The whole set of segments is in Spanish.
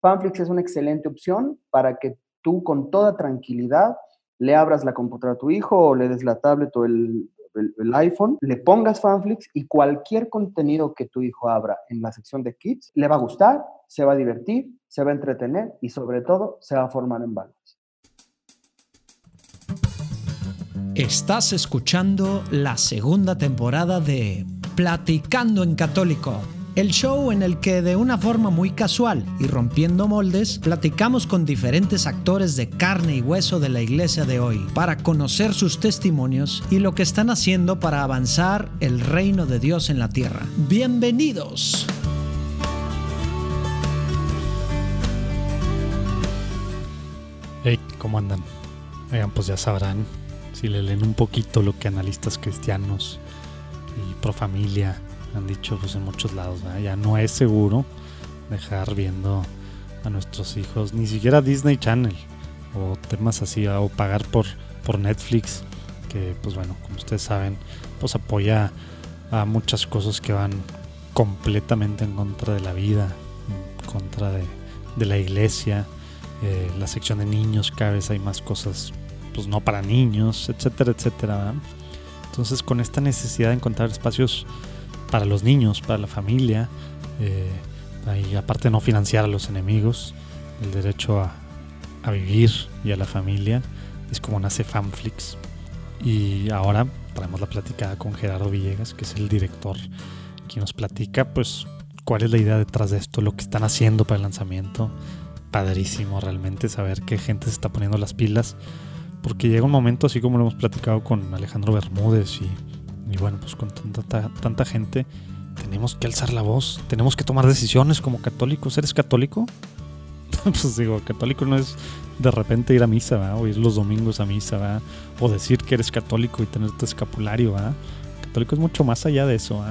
Fanflix es una excelente opción para que tú con toda tranquilidad le abras la computadora a tu hijo o le des la tablet o el, el, iPhone, le pongas Fanflix y cualquier contenido que tu hijo abra en la sección de Kids le va a gustar, se va a divertir, se va a entretener y sobre todo se va a formar en valores. Estás escuchando la segunda temporada de Platicando en Católico el show en el que de una forma muy casual y rompiendo moldes, platicamos con diferentes actores de carne y hueso de la iglesia de hoy para conocer sus testimonios y lo que están haciendo para avanzar el reino de Dios en la tierra. Bienvenidos. Hey, ¿cómo andan? Oigan, pues ya sabrán, si le leen un poquito lo que analistas cristianos y pro familia han dicho pues en muchos lados, ya no es seguro dejar viendo a nuestros hijos, ni siquiera Disney Channel o temas así, o pagar por, por Netflix, que pues bueno, como ustedes saben, pues apoya a muchas cosas que van completamente en contra de la vida, en contra de, la iglesia, eh, la sección de niños, cada vez hay más cosas, pues no para niños, etcétera, etcétera. Entonces con esta necesidad de encontrar espacios para los niños, para la familia, eh, y aparte no financiar a los enemigos, el derecho a, vivir y a la familia, es como nace Fanflix. Y ahora traemos la platicada con Gerardo Villegas, que es el director, quien nos platica pues cuál es la idea detrás de esto, lo que están haciendo para el lanzamiento. Padrísimo realmente saber que gente se está poniendo las pilas, porque llega un momento, así como lo hemos platicado con Alejandro Bermúdez y y bueno, pues con tanta, tanta gente tenemos que alzar la voz, tenemos que tomar decisiones como católicos. ¿Eres católico? pues digo, católico no es de repente ir a misa, o ir los domingos a misa, o decir que eres católico y tener tu escapulario. Católico es mucho más allá de eso.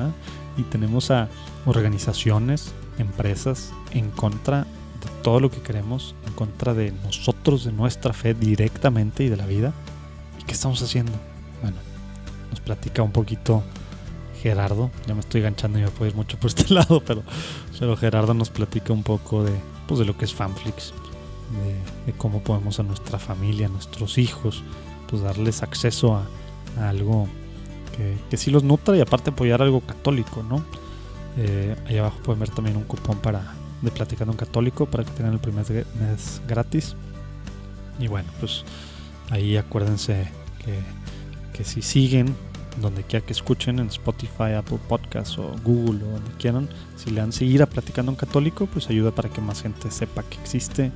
Y tenemos a organizaciones, empresas en contra de todo lo que queremos, en contra de nosotros, de nuestra fe directamente y de la vida. ¿Y qué estamos haciendo? Bueno, nos platica un poquito Gerardo. Ya me estoy ganchando y me puedo ir mucho por este lado, pero, pero Gerardo nos platica un poco de, pues, de lo que es Fanflix, de, cómo podemos a nuestra familia, a nuestros hijos, pues darles acceso a, algo que, sí los nutra y aparte apoyar algo católico, ¿no? Eh, ahí abajo pueden ver también un cupón para de Platicando un Católico para que tengan el primer mes gratis. Y bueno, pues ahí acuérdense que que si siguen donde quiera que escuchen en Spotify, Apple Podcasts o Google o donde quieran, si le dan seguir a Platicando un Católico, pues ayuda para que más gente sepa que existe.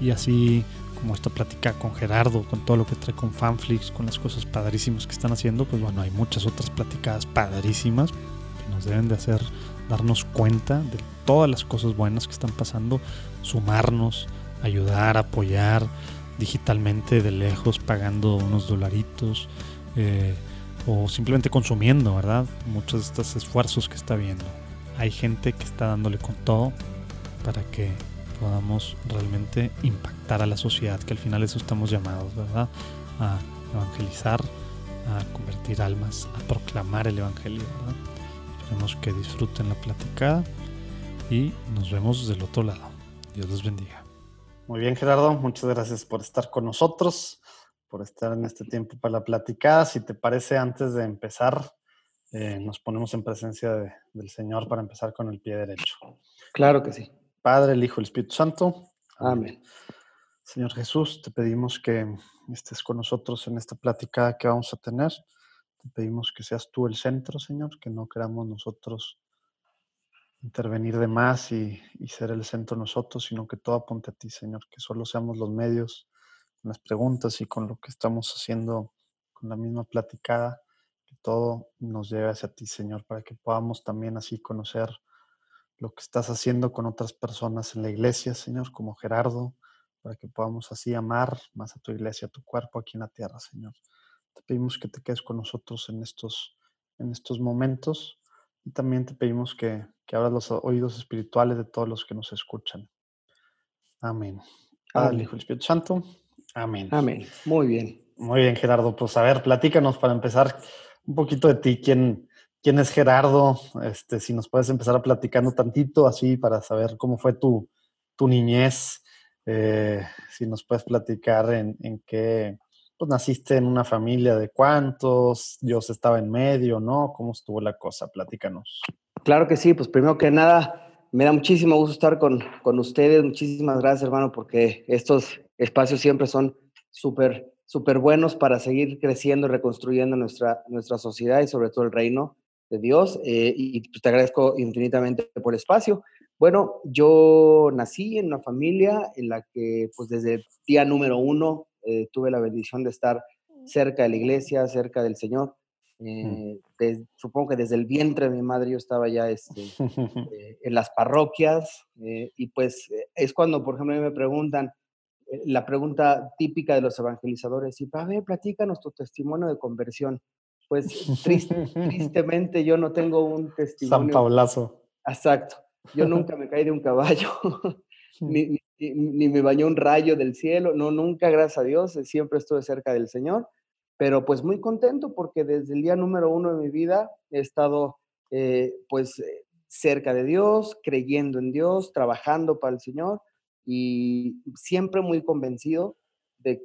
Y así como esta plática con Gerardo, con todo lo que trae con Fanflix, con las cosas padrísimas que están haciendo, pues bueno, hay muchas otras platicadas padrísimas que nos deben de hacer darnos cuenta de todas las cosas buenas que están pasando, sumarnos, ayudar, apoyar digitalmente de lejos, pagando unos dolaritos eh, o simplemente consumiendo, ¿verdad? Muchos de estos esfuerzos que está viendo. Hay gente que está dándole con todo para que podamos realmente impactar a la sociedad, que al final eso estamos llamados, ¿verdad? A evangelizar, a convertir almas, a proclamar el Evangelio, ¿verdad? Esperemos que disfruten la platicada y nos vemos del otro lado. Dios los bendiga. Muy bien, Gerardo, muchas gracias por estar con nosotros por estar en este tiempo para la platicada. Si te parece, antes de empezar, eh, nos ponemos en presencia del Señor para empezar con el pie derecho. Claro que sí. Padre, el Hijo, el Espíritu Santo. Amén. Señor Jesús, te pedimos que estés con nosotros en esta platicada que vamos a tener. Te pedimos que seas tú el centro, Señor, que no queramos nosotros intervenir de más y, y ser el centro nosotros, sino que todo apunte a ti, Señor, que solo seamos los medios las preguntas y con lo que estamos haciendo con la misma platicada, que todo nos lleve hacia ti, Señor, para que podamos también así conocer lo que estás haciendo con otras personas en la iglesia, Señor, como Gerardo, para que podamos así amar más a tu iglesia, a tu cuerpo aquí en la tierra, Señor. Te pedimos que te quedes con nosotros en estos, en estos momentos y también te pedimos que, que abras los oídos espirituales de todos los que nos escuchan. Amén. Padre, Hijo y Espíritu Santo. Amén. Amén. Muy bien. Muy bien, Gerardo. Pues a ver, platícanos para empezar un poquito de ti. ¿Quién, quién es Gerardo? Este, si nos puedes empezar a platicando tantito así para saber cómo fue tu, tu niñez, eh, si nos puedes platicar en, en qué, pues naciste en una familia de cuántos, Dios estaba en medio, ¿no? ¿Cómo estuvo la cosa? Platícanos. Claro que sí, pues primero que nada, me da muchísimo gusto estar con, con ustedes. Muchísimas gracias, hermano, porque estos espacios siempre son súper, súper buenos para seguir creciendo y reconstruyendo nuestra, nuestra sociedad y sobre todo el reino de Dios. Eh, y pues, te agradezco infinitamente por el espacio. Bueno, yo nací en una familia en la que, pues desde el día número uno, eh, tuve la bendición de estar cerca de la iglesia, cerca del Señor. Mm. Eh, supongo que desde el vientre de mi madre yo estaba ya este, eh, en las parroquias y pues es cuando, por ejemplo, me preguntan, la pregunta típica de los evangelizadores, y a ver, platícanos tu testimonio de conversión. Pues tristemente yo no tengo un testimonio. San Paulazo. Exacto. Yo nunca me caí de un caballo, ni, ni, me bañó un rayo del cielo, no, nunca, gracias a Dios, siempre estuve cerca del Señor, pero pues muy contento porque desde el día número uno de mi vida he estado eh, pues eh, cerca de Dios, creyendo en Dios, trabajando para el Señor y siempre muy convencido de,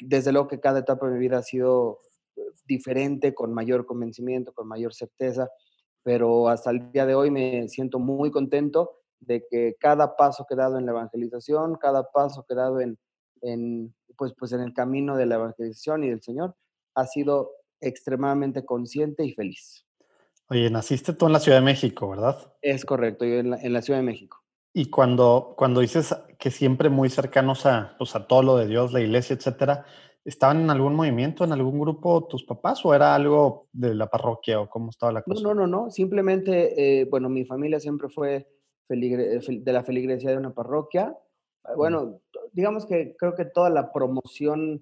desde luego que cada etapa de mi vida ha sido eh, diferente, con mayor convencimiento, con mayor certeza, pero hasta el día de hoy me siento muy contento de que cada paso que he dado en la evangelización, cada paso que he dado en, en, pues, pues en el camino de la evangelización y del Señor, ha sido extremadamente consciente y feliz. Oye, naciste tú en la Ciudad de México, ¿verdad? Es correcto, yo en la, en la Ciudad de México. Y cuando, cuando dices que siempre muy cercanos a, pues a todo lo de Dios, la iglesia, etcétera, ¿estaban en algún movimiento, en algún grupo tus papás o era algo de la parroquia o cómo estaba la cosa? No, no, no, no. Simplemente, eh, bueno, mi familia siempre fue de la feligresía de una parroquia. Ah, bueno, digamos que creo que toda la promoción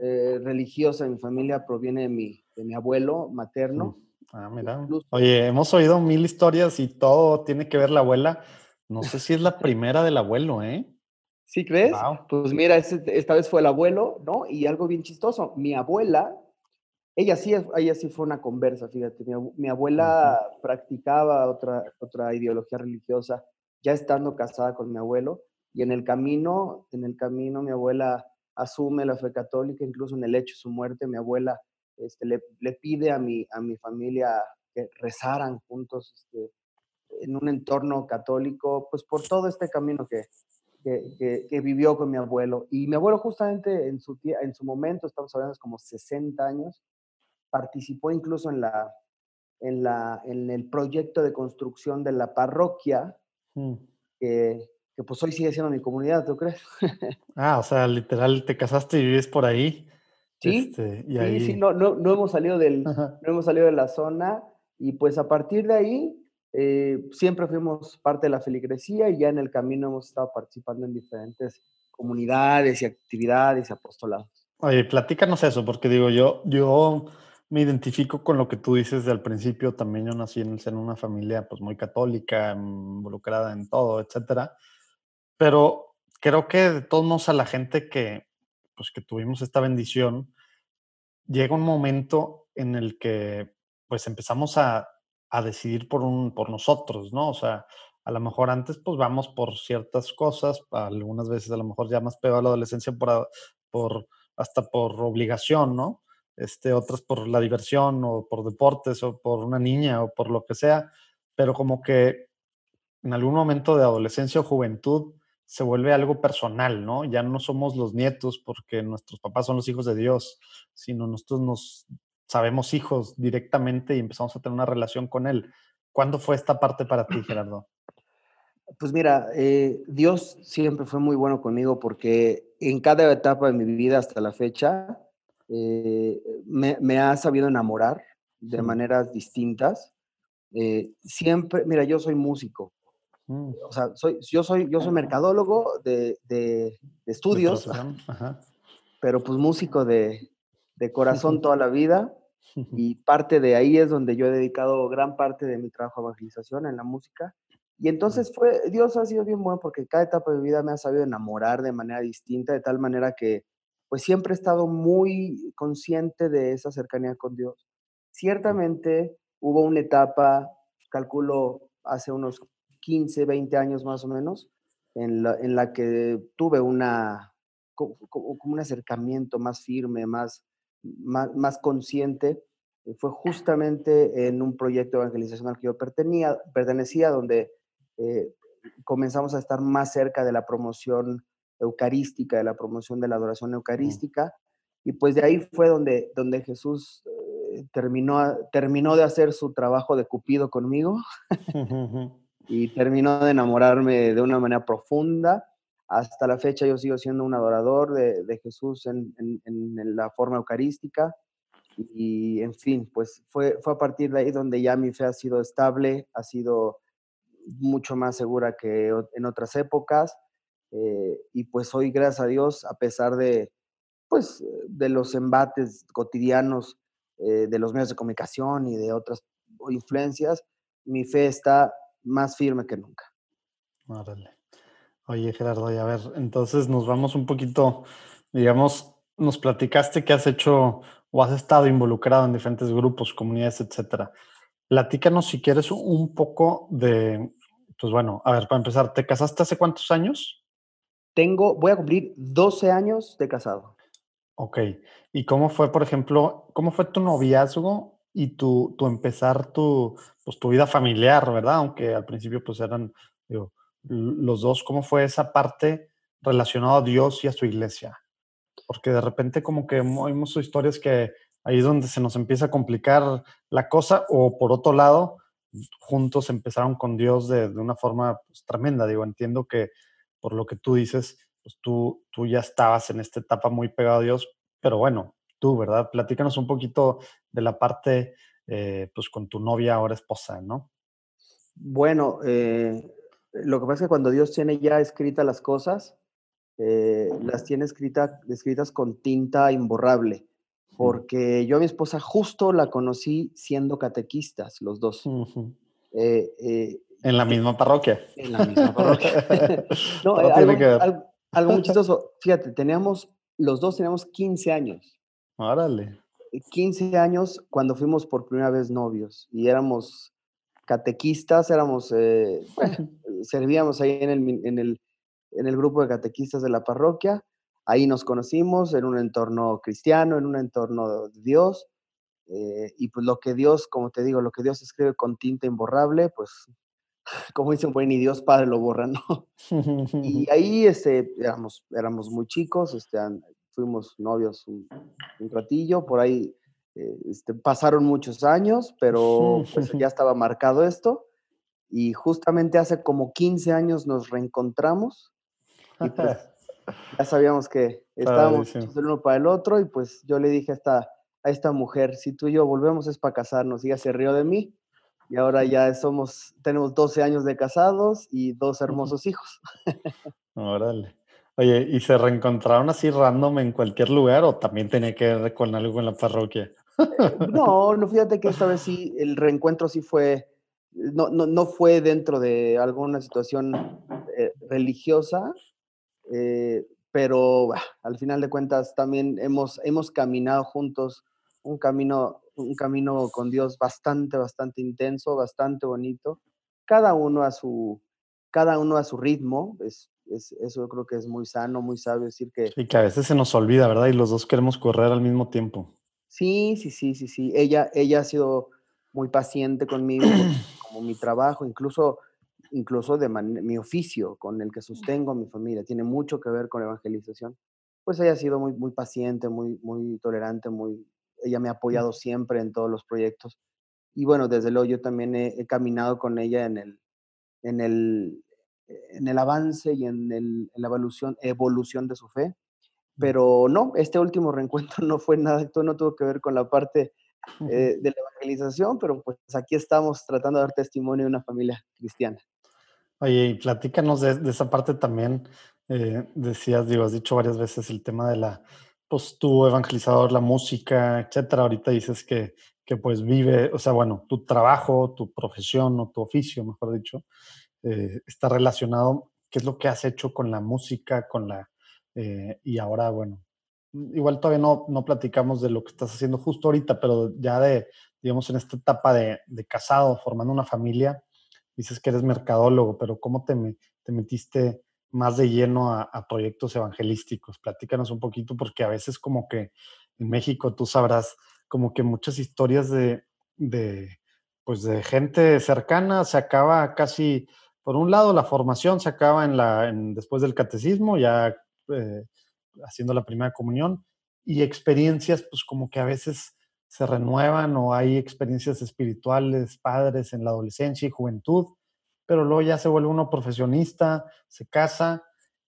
eh, religiosa de mi familia proviene de mi, de mi abuelo materno. Ah, mira. Oye, hemos oído mil historias y todo tiene que ver la abuela. No sé si es la primera del abuelo, ¿eh? ¿Sí crees? Pues mira, esta vez fue el abuelo, ¿no? Y algo bien chistoso, mi abuela ella sí, ella sí fue una conversa, fíjate. Mi, abuela practicaba otra, otra ideología religiosa ya estando casada con mi abuelo y en el camino, en el camino mi abuela asume la fe católica, incluso en el hecho de su muerte mi abuela este, le, le, pide a mi, a mi familia que rezaran juntos este, en un entorno católico, pues por todo este camino que, que, que, vivió con mi abuelo. Y mi abuelo justamente en su, en su momento, estamos hablando de como 60 años, participó incluso en, la, en, la, en el proyecto de construcción de la parroquia, mm. Que, pues hoy sigue siendo mi comunidad, ¿tú crees? ah, o sea, literal, te casaste y vives por ahí. Sí, este, sí, sí, no, no, no, hemos salido del, no hemos salido de la zona y pues a partir de ahí eh, siempre fuimos parte de la feligresía y ya en el camino hemos estado participando en diferentes comunidades y actividades y apostolados. Oye, platícanos eso, porque digo, yo, yo me identifico con lo que tú dices del principio. También yo nací en, en una familia pues muy católica, involucrada en todo, etcétera. Pero creo que de todos modos a la gente que, pues, que tuvimos esta bendición, llega un momento en el que pues empezamos a, a decidir por, un, por nosotros, ¿no? O sea, a lo mejor antes pues vamos por ciertas cosas, algunas veces a lo mejor ya más pegado a la adolescencia por, por hasta por obligación, ¿no? este, otras por la diversión o por deportes o por una niña o por lo que sea, pero como que en algún momento de adolescencia o juventud se vuelve algo personal, ¿no? Ya no somos los nietos porque nuestros papás son los hijos de Dios, sino nosotros nos sabemos hijos directamente y empezamos a tener una relación con Él. ¿Cuándo fue esta parte para ti, Gerardo? Pues mira, eh, Dios siempre fue muy bueno conmigo porque en cada etapa de mi vida hasta la fecha, eh, me, ha sabido enamorar de maneras distintas. Eh, siempre, mira, yo soy músico. Mm. O sea, soy, yo, soy, yo soy mercadólogo de, de, estudios, pero pues músico de, de corazón toda la vida. Y parte de ahí es donde yo he dedicado gran parte de mi trabajo a evangelización en la música. Y entonces fue, Dios ha sido bien bueno porque cada etapa de mi vida me ha sabido enamorar de manera distinta, de tal manera que pues siempre he estado muy consciente de esa cercanía con Dios. Ciertamente hubo una etapa, calculo hace unos 15, 20 años más o menos, en la, en la que tuve una, como, un acercamiento más firme, más, más, más consciente, eh, fue justamente en un proyecto de evangelización al que yo pertenecía, pertenecía donde eh, comenzamos a estar más cerca de la promoción eucarística, de la promoción de la adoración eucarística. Y pues de ahí fue donde, donde Jesús eh, terminó, terminó de hacer su trabajo de cupido conmigo y terminó de enamorarme de una manera profunda. Hasta la fecha yo sigo siendo un adorador de, Jesús en, en, la forma eucarística. Y en fin, pues fue, fue a partir de ahí donde ya mi fe ha sido estable, ha sido mucho más segura que en otras épocas. Eh, y pues hoy, gracias a Dios, a pesar de, pues, de los embates cotidianos eh, de los medios de comunicación y de otras influencias, mi fe está más firme que nunca. Oye, Gerardo, a ver, entonces nos vamos un poquito, digamos, nos platicaste que has hecho o has estado involucrado en diferentes grupos, comunidades, etcétera. Platícanos si quieres un poco de, pues bueno, a ver, para empezar, ¿te casaste hace cuántos años? Tengo, voy a cumplir 12 años de casado. Ok. ¿Y cómo fue, por ejemplo, cómo fue tu noviazgo y tu, tu empezar tu, pues, tu vida familiar, ¿verdad? Aunque al principio pues eran digo, los dos, ¿cómo fue esa parte relacionada a Dios y a su iglesia? Porque de repente como que oímos historias que ahí es donde se nos empieza a complicar la cosa o por otro lado, juntos empezaron con Dios de, una forma pues, tremenda. Digo, entiendo que por lo que tú dices, pues tú, tú ya estabas en esta etapa muy pegado a Dios, pero bueno, tú, ¿verdad? Platícanos un poquito de la parte, eh, pues con tu novia, ahora esposa, ¿no? Bueno, eh, lo que pasa es que cuando Dios tiene ya escritas las cosas, eh, las tiene escrita, escritas con tinta imborrable porque yo a mi esposa justo la conocí siendo catequistas, los dos. En la misma parroquia. En la misma parroquia. no, eh, algo, algo, muy chistoso. Fíjate, teníamos, los dos teníamos 15 años. Órale. 15 años cuando fuimos por primera vez novios y éramos catequistas, éramos, servíamos ahí en el, en, el, en el grupo de catequistas de la parroquia Ahí nos conocimos en un entorno cristiano, en un entorno de Dios. Eh, y pues lo que Dios, como te digo, lo que Dios escribe con tinta imborrable, pues como dicen, bueno, ni Dios Padre lo borra, ¿no? y ahí este, éramos, éramos muy chicos, este, fuimos novios un, ratillo, por ahí eh, este, pasaron muchos años, pero pues ya estaba marcado esto. Y justamente hace como 15 años nos reencontramos. Y pues ya sabíamos que estábamos el uno para el otro y pues yo le dije a esta, a esta mujer, si tú y yo volvemos es para casarnos y ella se rió de mí y ahora ya somos, tenemos 12 años de casados y dos hermosos hijos. Órale. Oye, ¿y se reencontraron así random en cualquier lugar o también tenía que ver con algo en la parroquia? Eh, no, no, fíjate que esta vez sí, el reencuentro sí fue, no, no, no fue dentro de alguna situación eh, religiosa, eh, pero al final de cuentas también hemos, hemos caminado juntos un camino, un camino con Dios bastante, bastante intenso, bastante bonito, cada uno a su, cada uno a su ritmo, es, es, eso yo creo que es muy sano, muy sabio decir que... Y que a veces se nos olvida, ¿verdad? Y los dos queremos correr al mismo tiempo. Sí, sí, sí, sí, sí. Ella, ella ha sido muy paciente conmigo, como mi trabajo, incluso incluso de mi oficio con el que sostengo a mi familia, tiene mucho que ver con evangelización, pues ella ha sido muy, muy paciente, muy, muy tolerante, muy, ella me ha apoyado siempre en todos los proyectos. Y bueno, desde luego yo también he, caminado con ella en el, en el, en el avance y en, el, en la evolución, evolución de su fe. Pero no, este último reencuentro no fue nada, esto no tuvo que ver con la parte eh, de la evangelización, pero pues aquí estamos tratando de dar testimonio de una familia cristiana. Oye, y platícanos de, esa parte también. Eh, decías, digo, has dicho varias veces el tema de la, pues tu evangelizador, la música, etcétera. Ahorita dices que, que pues vive, o sea, bueno, tu trabajo, tu profesión o tu oficio, mejor dicho, eh, está relacionado. ¿Qué es lo que has hecho con la música, con la, eh, y ahora, bueno, igual todavía no, no platicamos de lo que estás haciendo justo ahorita, pero ya de, digamos, en esta etapa de, de casado, formando una familia, dices que eres mercadólogo, pero ¿cómo te, te metiste más de lleno a, proyectos evangelísticos. Platícanos un poquito porque a veces como que en México tú sabrás como que muchas historias de, de pues de gente cercana se acaba casi, por un lado la formación se acaba en la, después del catecismo, ya eh, haciendo la primera comunión, y experiencias pues como que a veces se renuevan o hay experiencias espirituales, padres en la adolescencia y juventud, pero luego ya se vuelve uno profesionista, se casa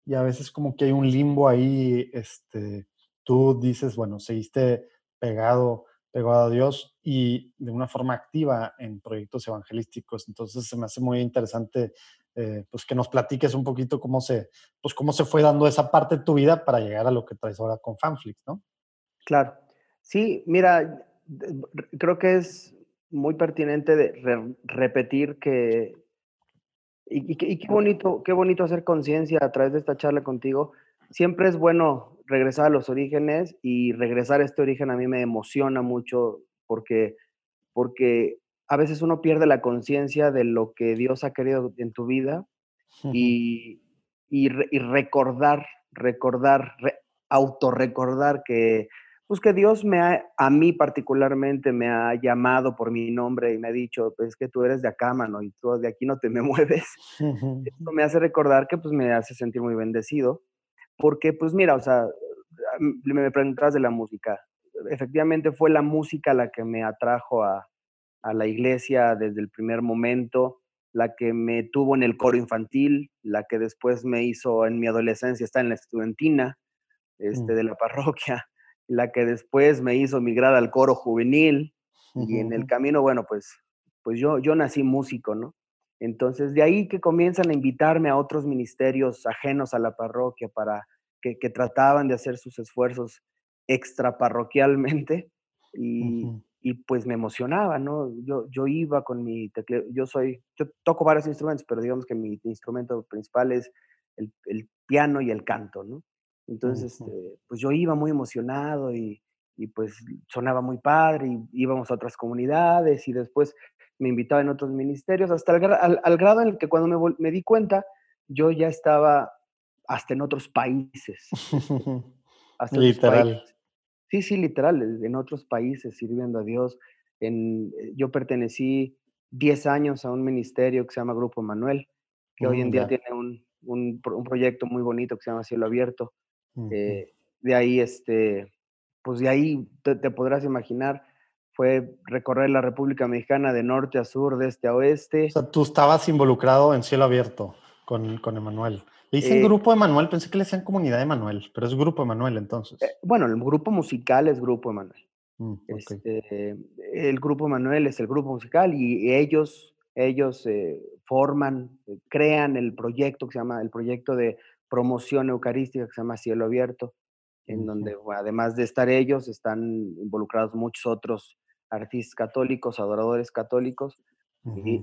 y a veces como que hay un limbo ahí, este, tú dices, bueno, seguiste pegado, pegado a Dios y de una forma activa en proyectos evangelísticos. Entonces se me hace muy interesante eh, pues que nos platiques un poquito cómo se, pues cómo se fue dando esa parte de tu vida para llegar a lo que traes ahora con Fanflix, ¿no? Claro. Sí, mira, creo que es muy pertinente de repetir que, y, qué bonito, qué bonito hacer conciencia a través de esta charla contigo. Siempre es bueno regresar a los orígenes y regresar a este origen a mí me emociona mucho porque, porque a veces uno pierde la conciencia de lo que Dios ha querido en tu vida y, y, recordar, recordar, autorrecordar que pues que Dios me ha, a mí particularmente me ha llamado por mi nombre y me ha dicho, pues que tú eres de acá, mano, y tú de aquí no te me mueves. Esto me hace recordar que pues me hace sentir muy bendecido, porque pues mira, o sea, me preguntas de la música. Efectivamente fue la música la que me atrajo a, a la iglesia desde el primer momento, la que me tuvo en el coro infantil, la que después me hizo en mi adolescencia estar en la estudiantina este, mm. de la parroquia la que después me hizo migrar al coro juvenil y en el camino, bueno, pues, pues yo, yo nací músico, ¿no? Entonces, de ahí que comienzan a invitarme a otros ministerios ajenos a la parroquia para que, trataban de hacer sus esfuerzos extraparroquialmente y, y pues me emocionaba, ¿no? Yo, yo iba con mi teclado, yo soy, yo toco varios instrumentos, pero digamos que mi instrumento principal es el, el piano y el canto, ¿no? Entonces, este, pues yo iba muy emocionado y, pues sonaba muy padre y íbamos a otras comunidades y después me invitaban en otros ministerios, hasta el, al, grado en el que cuando me, di cuenta, yo ya estaba hasta en otros países. literal. Sí, sí, literal, en otros países sirviendo a Dios. En, eh, yo pertenecí 10 años a un ministerio que se llama Grupo Manuel, que hoy en mm, día tiene un, un, un, proyecto muy bonito que se llama Cielo Abierto. Eh, de ahí, este, pues de ahí te, podrás imaginar, fue recorrer la República Mexicana de norte a sur, de este a oeste. O sea, tú estabas involucrado en cielo abierto con, con Emanuel. Le dicen eh, grupo Emanuel, pensé que le decían comunidad Emanuel, pero es grupo Emanuel entonces. Eh, bueno, el grupo musical es grupo Emanuel. Mm, este, el grupo Emanuel es el grupo musical y ellos, ellos forman, crean el proyecto que se llama el proyecto de promoción eucarística que se llama Cielo Abierto, en donde además de estar ellos, están involucrados muchos otros artistas católicos, adoradores católicos.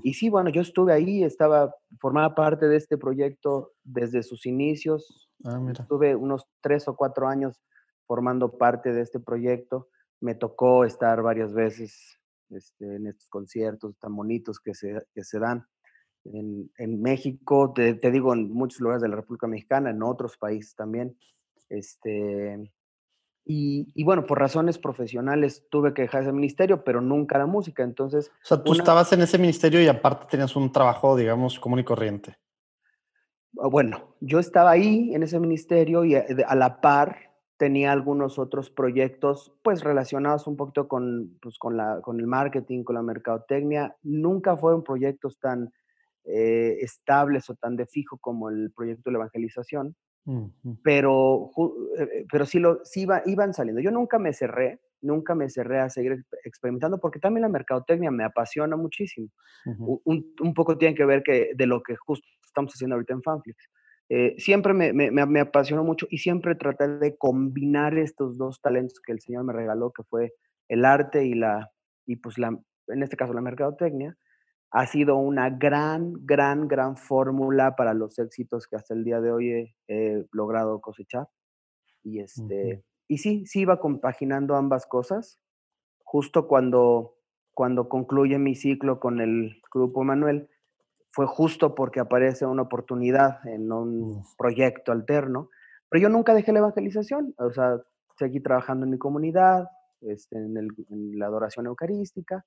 y, sí, bueno, yo estuve ahí, estaba, formaba parte de este proyecto desde sus inicios. Ah, estuve unos tres o cuatro años formando parte de este proyecto. Me tocó estar varias veces este, en estos conciertos tan bonitos que se, que se dan en, México, te, digo, en muchos lugares de la República Mexicana, en otros países también. Este, y, bueno, por razones profesionales tuve que dejar ese ministerio, pero nunca la música. Entonces. O sea, tú estabas en ese ministerio y aparte tenías un trabajo, digamos, común y corriente. Ah, bueno, yo estaba ahí en ese ministerio y eh, a, la par tenía algunos otros proyectos, pues relacionados un poquito con, pues, con, la, con el marketing, con la mercadotecnia. Nunca fueron proyectos tan eh, estables o tan de fijo como el proyecto de la evangelización, pero, eh, pero sí, lo, sí iban saliendo. Yo nunca me cerré, nunca me cerré a seguir experimentando porque también la mercadotecnia me apasiona muchísimo. un, un, poco tiene que ver que de lo que justo estamos haciendo ahorita en Fanflix. Eh, siempre me, me, me, apasionó mucho y siempre traté de combinar estos dos talentos que el Señor me regaló, que fue el arte y la, y pues la, en este caso la mercadotecnia, ha sido una gran, gran, gran fórmula para los éxitos que hasta el día de hoy he, logrado cosechar. Y, este, y sí, sí iba compaginando ambas cosas. Justo cuando, cuando concluye mi ciclo con el Grupo Manuel, fue justo porque aparece una oportunidad en un proyecto alterno, pero yo nunca dejé la evangelización, o sea, seguí trabajando en mi comunidad, este, en, la adoración eucarística,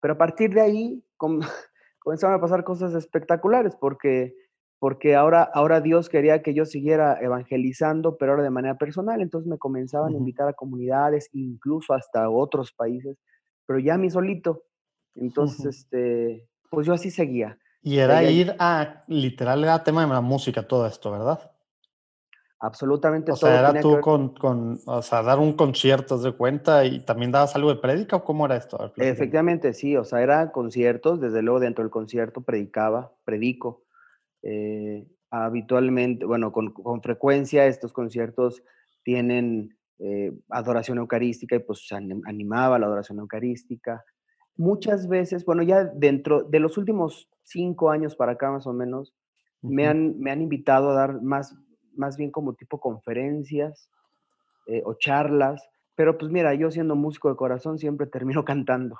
pero a partir de ahí comenzaron a pasar cosas espectaculares porque, porque ahora, ahora Dios quería que yo siguiera evangelizando, pero ahora de manera personal, entonces me comenzaban a invitar a comunidades, incluso hasta otros países, pero ya a mí solito. Entonces, este, pues yo así seguía. Y era ir a, literal, era tema de la música todo esto, ¿verdad? Absolutamente o sea, era tú con, con, o sea, dar un concierto, de cuenta? ¿Y también dabas algo de prédica o cómo era esto? Efectivamente, sí, o sea, eran conciertos, desde luego dentro del concierto predicaba, predico. Eh, habitualmente, bueno, con, con, frecuencia estos conciertos tienen eh, adoración eucarística y pues animaba la adoración eucarística. Muchas veces, bueno, ya dentro de los últimos cinco años para acá más o menos, me, han, me han invitado a dar más, más bien como tipo conferencias eh, o charlas, pero pues mira, yo siendo músico de corazón siempre termino cantando.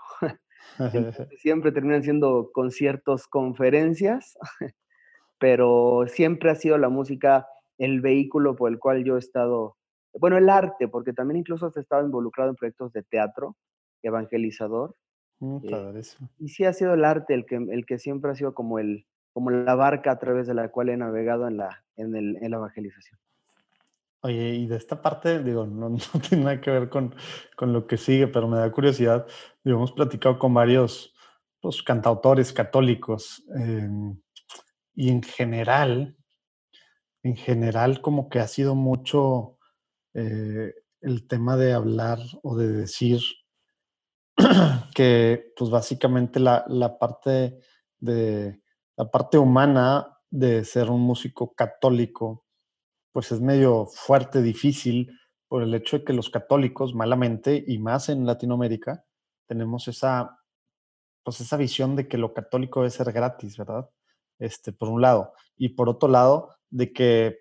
siempre terminan siendo conciertos, conferencias, pero siempre ha sido la música el vehículo por el cual yo he estado, bueno, el arte, porque también incluso he estado involucrado en proyectos de teatro, evangelizador. Mm, eh, y sí ha sido el arte el que, el que siempre ha sido como el, como la barca a través de la cual he navegado en la, en, el, en la evangelización. Oye, y de esta parte, digo, no, no tiene nada que ver con, con, lo que sigue, pero me da curiosidad. Digo, hemos platicado con varios pues, cantautores católicos em, y en general, en general como que ha sido mucho eh, el tema de hablar o de decir que pues básicamente la, la parte de la parte humana de ser un músico católico, pues es medio fuerte, difícil, por el hecho de que los católicos, malamente, y más en Latinoamérica, tenemos esa, pues esa visión de que lo católico debe ser gratis, ¿verdad? Este, por un lado. Y por otro lado, de que,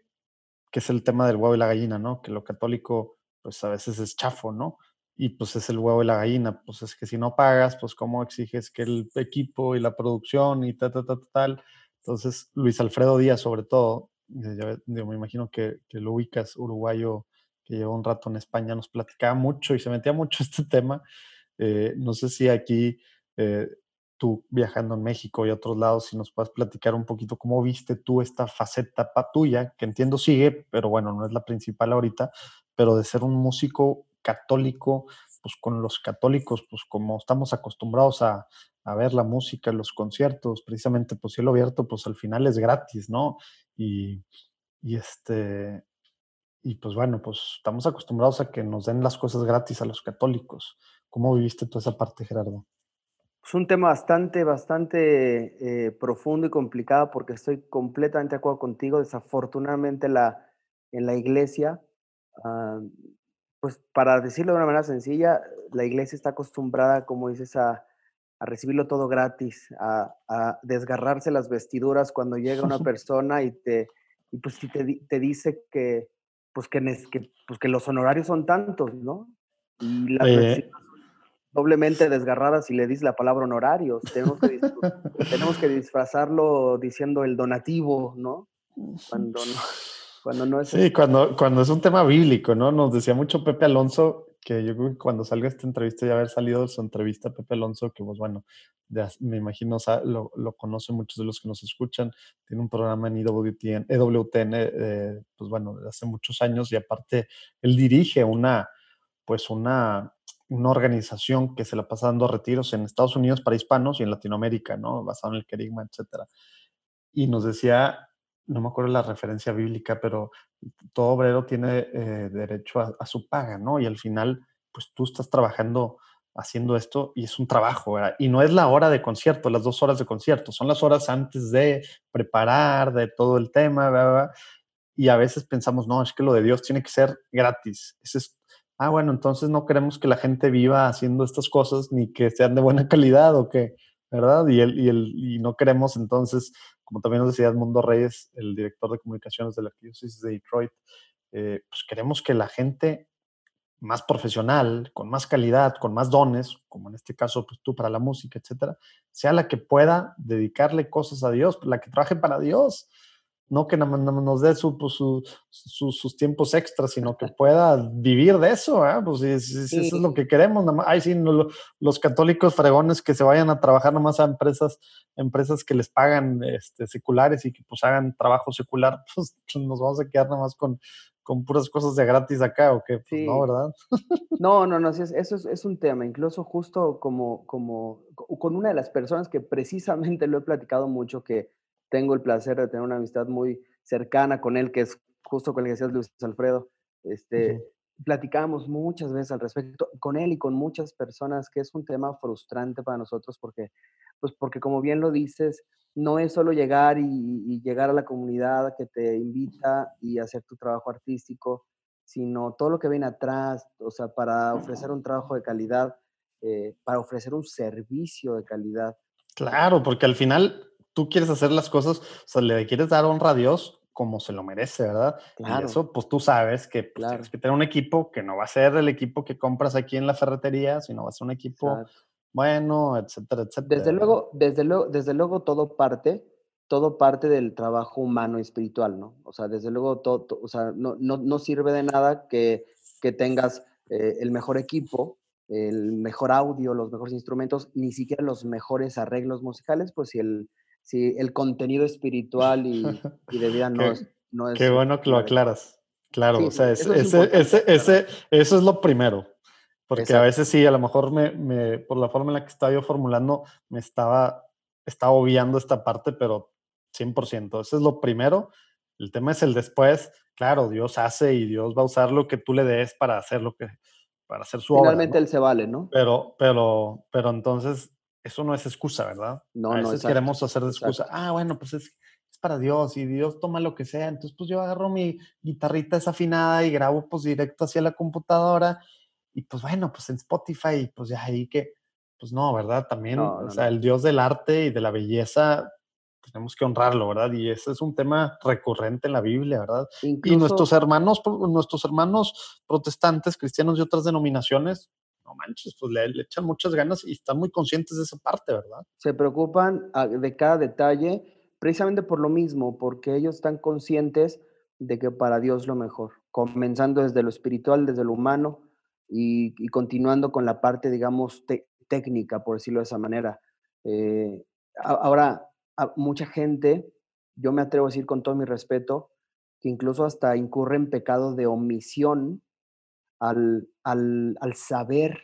que es el tema del huevo y la gallina, ¿no? Que lo católico, pues a veces es chafo, ¿no? Y pues es el huevo y la gallina, pues es que si no pagas, pues cómo exiges que el equipo y la producción y tal, tal, tal, tal. Entonces, Luis Alfredo Díaz, sobre todo, yo, me imagino que, que, lo ubicas, uruguayo, que lleva un rato en España, nos platicaba mucho y se metía mucho este tema. Eh, no sé si aquí eh, tú viajando en México y otros lados, si nos puedes platicar un poquito cómo viste tú esta faceta tuya, que entiendo sigue, pero bueno, no es la principal ahorita, pero de ser un músico católico, pues con los católicos, pues como estamos acostumbrados a, ver la música, los conciertos, precisamente pues cielo abierto, pues al final es gratis, ¿no? Y, este, y pues bueno, pues estamos acostumbrados a que nos den las cosas gratis a los católicos. ¿Cómo viviste toda esa parte, Gerardo? Es un tema bastante, bastante eh, profundo y complicado porque estoy completamente de acuerdo contigo. Desafortunadamente la, en la iglesia ah, pues para decirlo de una manera sencilla, la iglesia está acostumbrada, como dices, a, recibirlo todo gratis, a, desgarrarse las vestiduras cuando llega una persona y te, y pues si te, te, dice que, pues que, pues que los honorarios son tantos, ¿no? Y las doblemente desgarradas si le dices la palabra honorarios. Tenemos que, tenemos que disfrazarlo diciendo el donativo, ¿no? Cuando no. Cuando no es. Sí, cuando, cuando es un tema bíblico, ¿no? Nos decía mucho Pepe Alonso, que yo creo que cuando salga esta entrevista, ya haber salido su entrevista, Pepe Alonso, que pues bueno, me imagino lo, lo, conocen muchos de los que nos escuchan, tiene un programa en EWTN, EWTN eh, pues bueno, desde hace muchos años y aparte él dirige una, pues una, una organización que se la pasa dando retiros en Estados Unidos para hispanos y en Latinoamérica, ¿no? Basado en el querigma, etcétera. Y nos decía no me acuerdo la referencia bíblica, pero todo obrero tiene eh, derecho a, su paga, ¿no? Y al final, pues tú estás trabajando haciendo esto y es un trabajo, ¿verdad? Y no es la hora de concierto, las dos horas de concierto, son las horas antes de preparar, de todo el tema, ¿verdad? Y a veces pensamos, no, es que lo de Dios tiene que ser gratis. Es, ah, bueno, entonces no queremos que la gente viva haciendo estas cosas ni que sean de buena calidad o que, ¿verdad? Y, el, y, el, y no queremos entonces como también nos decía Edmundo Reyes, el director de comunicaciones de la Arquidiócesis de Detroit, eh, pues queremos que la gente más profesional, con más calidad, con más dones, como en este caso pues, tú para la música, etcétera, sea la que pueda dedicarle cosas a Dios, la que trabaje para Dios no que nos dé pues, sus tiempos extras, sino que pueda vivir de eso, ¿eh? pues si, eso es lo que queremos, ay, sí, los católicos fregones que se vayan a trabajar nomás a empresas, empresas que les pagan este, seculares y que pues hagan trabajo secular, pues nos vamos a quedar nomás con, con puras cosas de gratis acá, ¿o qué? Pues, no, ¿verdad? no, no, no, eso es, es, un tema, incluso justo como, como con una de las personas que precisamente lo he platicado mucho, que tengo el placer de tener una amistad muy cercana con él, que es justo con el que decías Luis Alfredo. Este, Platicábamos muchas veces al respecto con él y con muchas personas, que es un tema frustrante para nosotros porque, pues porque como bien lo dices, no es solo llegar y, llegar a la comunidad que te invita y hacer tu trabajo artístico, sino todo lo que viene atrás, o sea, para ofrecer un trabajo de calidad, eh, para ofrecer un servicio de calidad. Claro, porque al final tú quieres hacer las cosas, o sea, le quieres dar honra a Dios como se lo merece, ¿verdad? Claro. Y eso, pues tú sabes que pues, tienes que tener un equipo que no va a ser el equipo que compras aquí en la ferretería, sino va a ser un equipo bueno, etcétera, etcétera. Desde luego, desde luego, desde luego todo parte, todo parte del trabajo humano y espiritual, ¿no? O sea, desde luego todo, o sea, no, no, no, sirve de nada que, que tengas eh, el mejor equipo, el mejor audio, los mejores instrumentos, ni siquiera los mejores arreglos musicales, pues si el, si el contenido espiritual y, de vida no, es, no Qué bueno que lo aclaras. Claro, o sea, eso, es eso es lo primero. Porque a veces sí, a lo mejor me, por la forma en la que estaba yo formulando, me estaba, estaba obviando esta parte, pero 100%. Eso es lo primero. El tema es el después. Claro, Dios hace y Dios va a usar lo que tú le des para hacer lo que, para hacer su obra. Finalmente él se vale, ¿no? Pero, pero, pero entonces eso no es excusa, ¿verdad? No, a veces queremos hacer de excusa. Ah, bueno, pues es, para Dios y Dios toma lo que sea. Entonces, pues yo agarro mi guitarrita desafinada y grabo pues directo hacia la computadora y pues bueno, pues en Spotify, pues ya ahí que, pues no, ¿verdad? También, o sea, el Dios del arte y de la belleza, tenemos que honrarlo, ¿verdad? Y ese es un tema recurrente en la Biblia, ¿verdad? y nuestros hermanos, nuestros hermanos protestantes, cristianos de otras denominaciones, no manches, pues le, echan muchas ganas y están muy conscientes de esa parte, ¿verdad? Se preocupan ah, de cada detalle precisamente por lo mismo, porque ellos están conscientes de que para Dios lo mejor, comenzando desde lo espiritual, desde lo humano y, continuando con la parte, digamos, técnica, por decirlo de esa manera. Eh, ahora, mucha gente, yo me atrevo a decir con todo mi respeto, que incluso hasta incurre en pecado de omisión al, al, al saber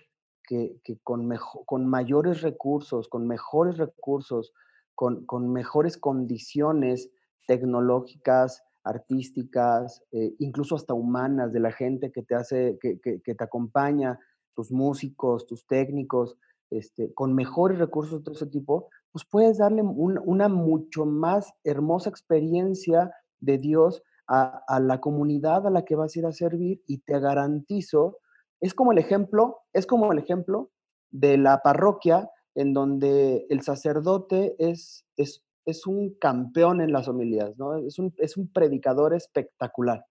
que, que con, con mayores recursos, con mejores recursos, con, con mejores condiciones tecnológicas, artísticas, eh, incluso hasta humanas de la gente que te hace, que, que, que te acompaña, tus músicos, tus técnicos, este, con mejores recursos de todo ese tipo, pues puedes darle una mucho más hermosa experiencia de Dios a, la comunidad a la que vas a ir a servir y te garantizo, es como el ejemplo, es como el ejemplo de la parroquia en donde el sacerdote es, es, es un campeón en las homilías, ¿no? Es un, es un predicador espectacular,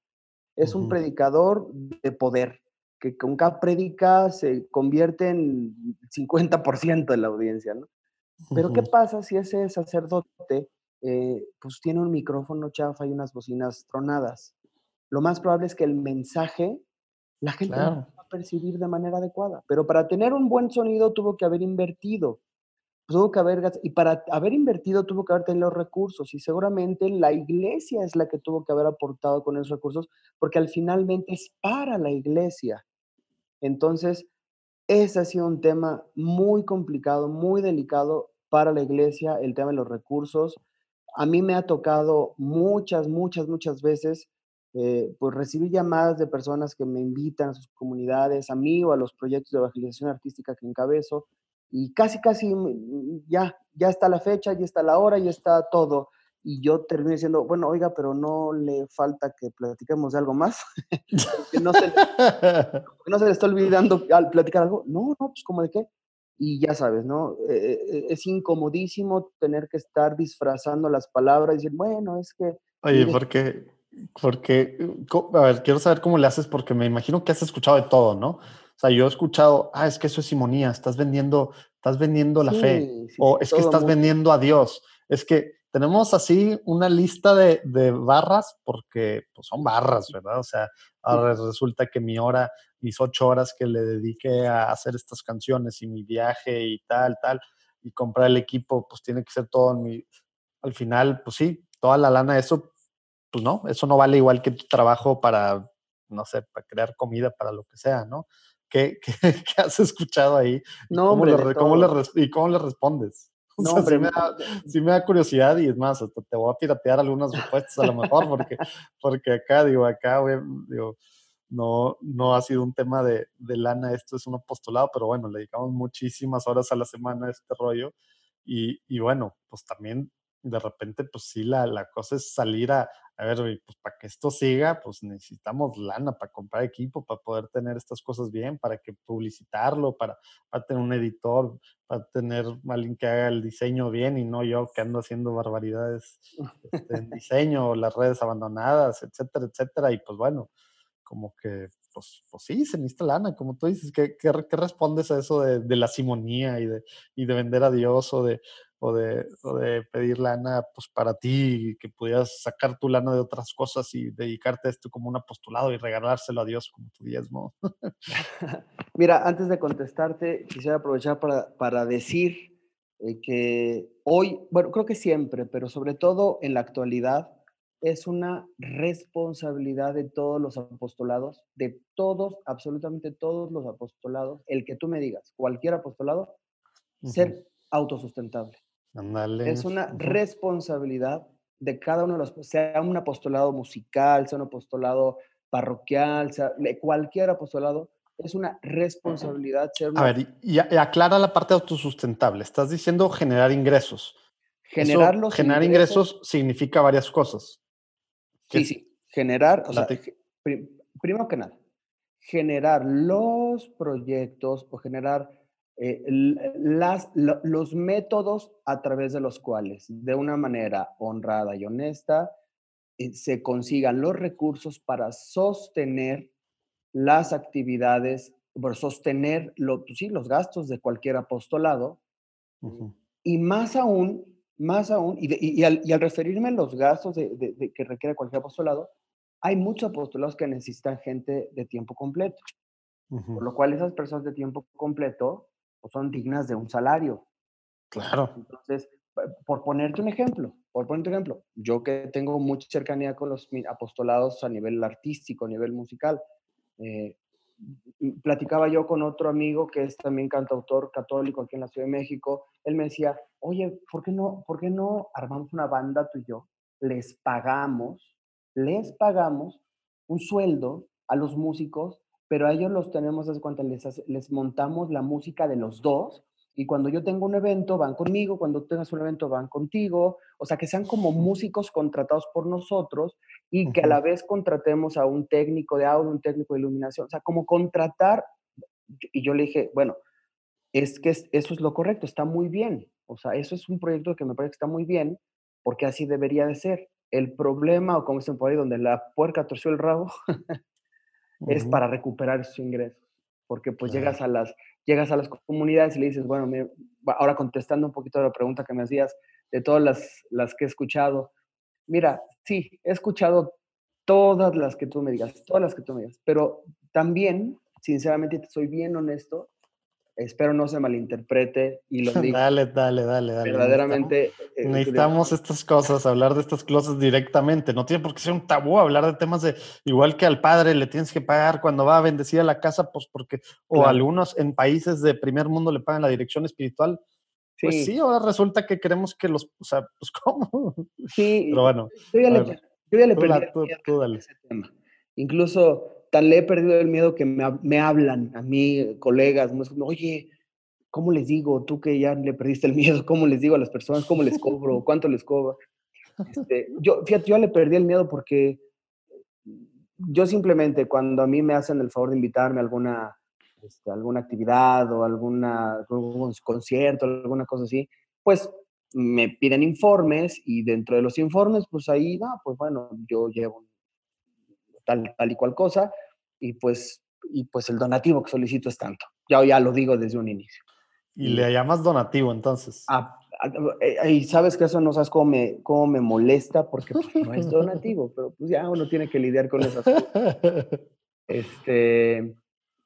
es un predicador de poder, que con cada predica se convierte en 50% de la audiencia, ¿no? Pero ¿qué pasa si ese sacerdote eh, pues tiene un micrófono chafa y unas bocinas tronadas. Lo más probable es que el mensaje la gente no va a percibir de manera adecuada. Pero para tener un buen sonido tuvo que haber invertido. Tuvo que haber, y para haber invertido tuvo que haber tenido recursos. Y seguramente la iglesia es la que tuvo que haber aportado con esos recursos, porque al finalmente es para la iglesia. Entonces, ese ha sido un tema muy complicado, muy delicado para la iglesia, el tema de los recursos a mí me ha tocado muchas, muchas, muchas veces eh, pues recibir llamadas de personas que me invitan a sus comunidades, a mí o a los proyectos de evangelización artística que encabezo, y casi, casi ya, ya está la fecha, ya está la hora, ya está todo. Y yo termino diciendo, bueno, oiga, pero no le falta que platiquemos de algo más. que no se, no se le está olvidando al platicar algo. No, no, pues como de qué y ya sabes, ¿no? Eh, eh, es incomodísimo tener que estar disfrazando las palabras y decir, bueno, es que... Oye, ¿por qué, porque, a ver, quiero saber cómo le haces porque me imagino que has escuchado de todo, ¿no? O sea, yo he escuchado, ah, es que eso es simonía, estás vendiendo, estás vendiendo la fe, o es que estás vendiendo a Dios. Es que tenemos así una lista de, de barras, porque pues, son barras, ¿verdad? O sea, ahora resulta que mi hora, mis ocho horas que le dediqué a hacer estas canciones y mi viaje y tal, tal, y comprar el equipo, pues tiene que ser todo en mi... Al final, pues sí, toda la lana, eso, pues no, eso no vale igual que tu trabajo para, no sé, para crear comida, para lo que sea, ¿no? ¿Qué, qué, has escuchado ahí? No, ¿Cómo, le, cómo le, ¿Y cómo le respondes? No, sí, me da, sí, me da, curiosidad y es más, hasta te voy a piratear algunas respuestas a lo mejor, porque, porque acá, digo, acá, digo, no, no ha sido un tema de, de, lana, esto es un apostolado, pero bueno, le dedicamos muchísimas horas a la semana a este rollo. Y, y bueno, pues también de repente, pues sí, la, la cosa es salir a, a ver, pues para que esto siga, pues necesitamos lana para comprar equipo, para poder tener estas cosas bien, para que publicitarlo, para, para tener un editor, para tener alguien que haga el diseño bien y no yo que ando haciendo barbaridades este, en diseño, las redes abandonadas, etcétera, etcétera. Y pues bueno, como que, pues, pues sí, se necesita lana, como tú dices, ¿qué, qué, respondes a eso de, de, la simonía y de, y de vender a Dios o de, o de, o de pedir lana pues, para ti, que pudieras sacar tu lana de otras cosas y dedicarte a esto como un apostolado y regalárselo a Dios como tu diezmo. Mira, antes de contestarte, quisiera aprovechar para, para decir eh, que hoy, bueno, creo que siempre, pero sobre todo en la actualidad, es una responsabilidad de todos los apostolados, de todos, absolutamente todos los apostolados, el que tú me digas, cualquier apostolado, ser autosustentable. Es una responsabilidad de cada uno de los, sea un apostolado musical, sea un apostolado parroquial, sea cualquier apostolado, es una responsabilidad ser A ver, y, aclara la parte autosustentable. Estás diciendo generar ingresos. Generar los Generar ingresos, significa varias cosas. Sí, sí. Generar, o sea, primero que nada, generar los proyectos o generar eh, las, los métodos a través de los cuales, de una manera honrada y honesta, eh, se consigan los recursos para sostener las actividades, por sostener lo, pues sí, los gastos de cualquier apostolado. Y más aún, más aún, y, al, referirme a los gastos de, que requiere cualquier apostolado, hay muchos apostolados que necesitan gente de tiempo completo. Por lo cual esas personas de tiempo completo o son dignas de un salario. Claro. Entonces, por ponerte un ejemplo, por ponerte un ejemplo, yo que tengo mucha cercanía con los apostolados a nivel artístico, a nivel musical, eh, platicaba yo con otro amigo que es también cantautor católico aquí en la Ciudad de México, él me decía, oye, ¿por qué no, por qué no armamos una banda tú y yo? Les pagamos, les pagamos un sueldo a los músicos pero a ellos los tenemos, desde cuenta, les, les montamos la música de los dos y cuando yo tengo un evento van conmigo, cuando tengas un evento van contigo, o sea, que sean como músicos contratados por nosotros y que a la vez contratemos a un técnico de audio, un técnico de iluminación, o sea, como contratar, y yo le dije, bueno, es que eso es lo correcto, está muy bien, o sea, eso es un proyecto que me parece que está muy bien, porque así debería de ser. El problema, o como dicen por ahí, donde la puerca torció el rabo, es para recuperar sus ingresos, porque pues llegas, a las, llegas a las comunidades y le dices, bueno, ahora contestando un poquito a la pregunta que me hacías, de todas las, las que he escuchado, mira, sí, he escuchado todas las que tú me digas, todas las que tú me digas, pero también, sinceramente, te soy bien honesto, Espero no se malinterprete y lo digo. Dale, dale, dale, dale. Verdaderamente. Necesitamos, eh, estas cosas, hablar de estas cosas directamente. No tiene por qué ser un tabú hablar de temas de, igual que al padre le tienes que pagar cuando va a bendecir a la casa, pues porque, o algunos en países de primer mundo le pagan la dirección espiritual. Pues sí, ahora resulta que queremos que los, o sea, pues cómo. Sí. Pero bueno. Yo ya le, yo ya le perdí ese tema. Incluso tan le he perdido el miedo que me, hablan a mí, colegas, oye, ¿cómo les digo? Tú que ya le perdiste el miedo, ¿cómo les digo a las personas? ¿Cómo les cobro? ¿Cuánto les cobro? Este, yo, fíjate, yo le perdí el miedo porque yo simplemente cuando a mí me hacen el favor de invitarme a alguna, este, alguna actividad o alguna, algún concierto, alguna cosa así, pues me piden informes y dentro de los informes, pues ahí, no, pues bueno, yo llevo tal, tal y cual cosa, y pues, y pues el donativo que solicito es tanto. Ya, ya lo digo desde un inicio. Y le llamas donativo entonces. Ah, eh, y sabes que eso no sabes cómo me, cómo me molesta porque pues, no es donativo, pero pues ya uno tiene que lidiar con esas cosas. Este,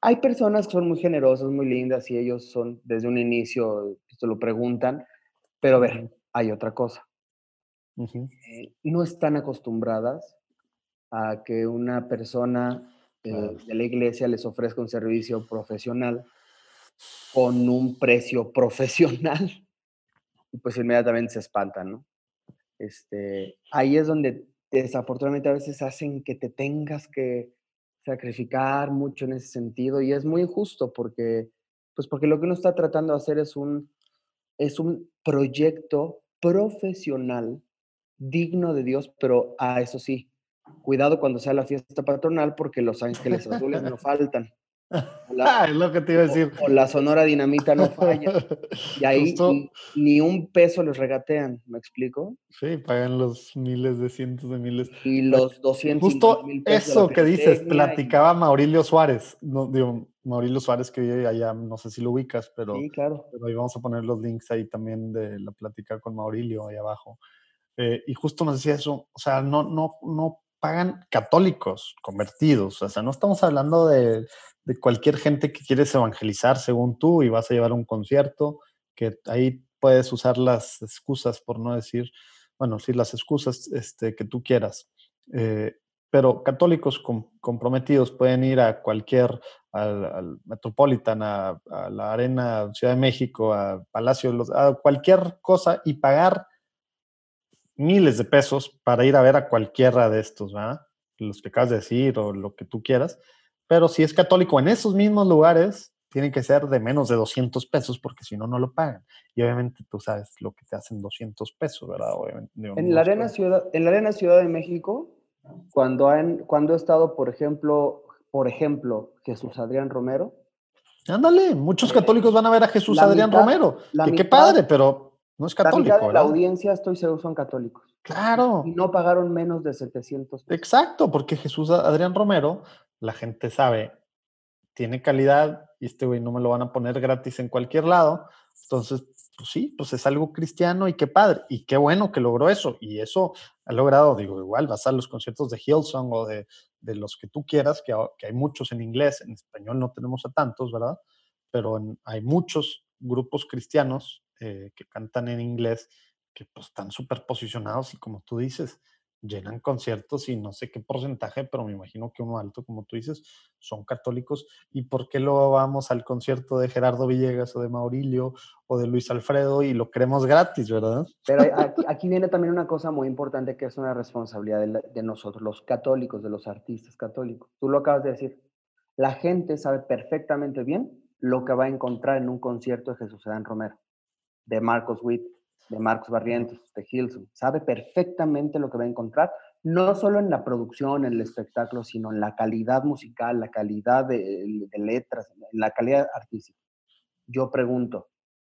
hay personas que son muy generosas, muy lindas y ellos son desde un inicio, se lo preguntan, pero a ver, hay otra cosa. Eh, no están acostumbradas a que una persona eh, de la iglesia les ofrezca un servicio profesional con un precio profesional y pues inmediatamente se espantan, ¿no? Este, ahí es donde desafortunadamente a veces hacen que te tengas que sacrificar mucho en ese sentido y es muy injusto porque, pues porque lo que uno está tratando de hacer es un, es un proyecto profesional digno de Dios, pero a ah, eso sí, cuidado cuando sea la fiesta patronal porque los ángeles azules no faltan. ah, es lo que te iba a decir. O, la sonora dinamita no falla. Y ahí ni, un peso les regatean, ¿me explico? Sí, pagan los miles de cientos de miles. Y los 200 Justo eso que dices, platicaba Maurilio Suárez. No, digo, Maurilio Suárez que vive allá, no sé si lo ubicas, pero, sí, claro. pero ahí vamos a poner los links ahí también de la plática con Maurilio ahí abajo. Eh, y justo nos decía eso, o sea, no, no, no pagan católicos convertidos, o sea, no estamos hablando de, de cualquier gente que quieres evangelizar según tú y vas a llevar un concierto, que ahí puedes usar las excusas, por no decir, bueno, sí, las excusas este, que tú quieras. Eh, pero católicos comprometidos pueden ir a cualquier, al, Metropolitan, a, la Arena Ciudad de México, a Palacio, a cualquier cosa y pagar miles de pesos para ir a ver a cualquiera de estos, ¿verdad? Los que acabas de decir o lo que tú quieras. Pero si es católico en esos mismos lugares, tiene que ser de menos de 200 pesos porque si no, no lo pagan. Y obviamente tú sabes lo que te hacen 200 pesos, ¿verdad? en, la arena ciudad, en la Arena Ciudad de México, cuando, han, cuando estado, por ejemplo, por ejemplo, Jesús Adrián Romero. Ándale, muchos católicos van a ver a Jesús Adrián Romero. Que, qué padre, pero no es católico. La, la audiencia, estoy seguro, son católicos. Claro. Y no pagaron menos de 700 pesos. Exacto, porque Jesús Adrián Romero la gente sabe, tiene calidad y este güey no me lo van a poner gratis en cualquier lado. Entonces, pues sí, pues es algo cristiano y qué padre. Y qué bueno que logró eso. Y eso ha logrado, digo, igual vas a los conciertos de Hillsong o de, los que tú quieras, que, hay muchos en inglés, en español no tenemos a tantos, ¿verdad? Pero hay muchos grupos cristianos eh, que cantan en inglés que pues están súper posicionados y como tú dices, llenan conciertos y no sé qué porcentaje, pero me imagino que uno alto, como tú dices, son católicos. ¿Y por qué luego vamos al concierto de Gerardo Villegas o de Maurilio o de Luis Alfredo y lo queremos gratis, verdad? Pero aquí, viene también una cosa muy importante que es una responsabilidad de, nosotros, los católicos, de los artistas católicos. Tú lo acabas de decir. La gente sabe perfectamente bien lo que va a encontrar en un concierto de Jesús Adán Romero, de Marcos Witt, de Marcos Barrientos, de Hilson. Sabe perfectamente lo que va a encontrar, no solo en la producción, en el espectáculo, sino en la calidad musical, la calidad de, letras, en la calidad artística. Yo pregunto,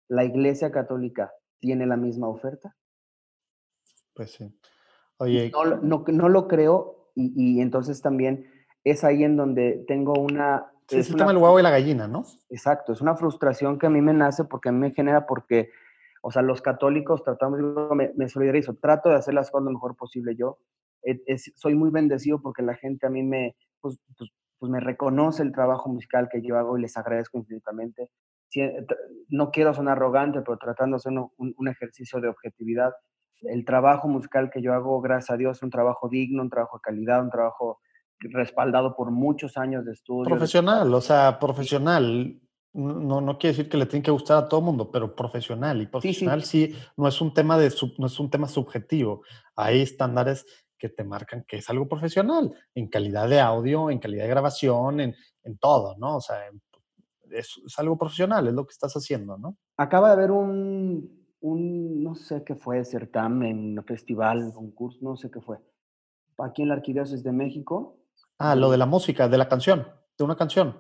¿la Iglesia Católica tiene la misma oferta? Pues sí. Oye. No, no, lo creo y, entonces también es ahí en donde tengo una... Sí, es el tema del huevo y la gallina, ¿no? Exacto, es una frustración que a mí me nace porque a mí me genera porque o sea, los católicos tratamos, me, me solidarizo, trato de hacer las cosas lo mejor posible yo. soy muy bendecido porque la gente a mí me, pues, pues, pues, me reconoce el trabajo musical que yo hago y les agradezco infinitamente. Eh, no quiero sonar arrogante, pero tratando de hacer un, un, ejercicio de objetividad. El trabajo musical que yo hago, gracias a Dios, es un trabajo digno, un trabajo de calidad, un trabajo respaldado por muchos años de estudio. Profesional, o sea, profesional no, no quiere decir que le tiene que gustar a todo el mundo, pero profesional. Y profesional sí, no, es un tema de no es un tema subjetivo. Hay estándares que te marcan que es algo profesional, en calidad de audio, en calidad de grabación, en, en todo, ¿no? O sea, es, es, algo profesional, es lo que estás haciendo, ¿no? Acaba de haber un, un no sé qué fue, certamen, festival, concurso, no sé qué fue, aquí en la Arquidiócesis de México. Ah, lo de la música, de la canción, de una canción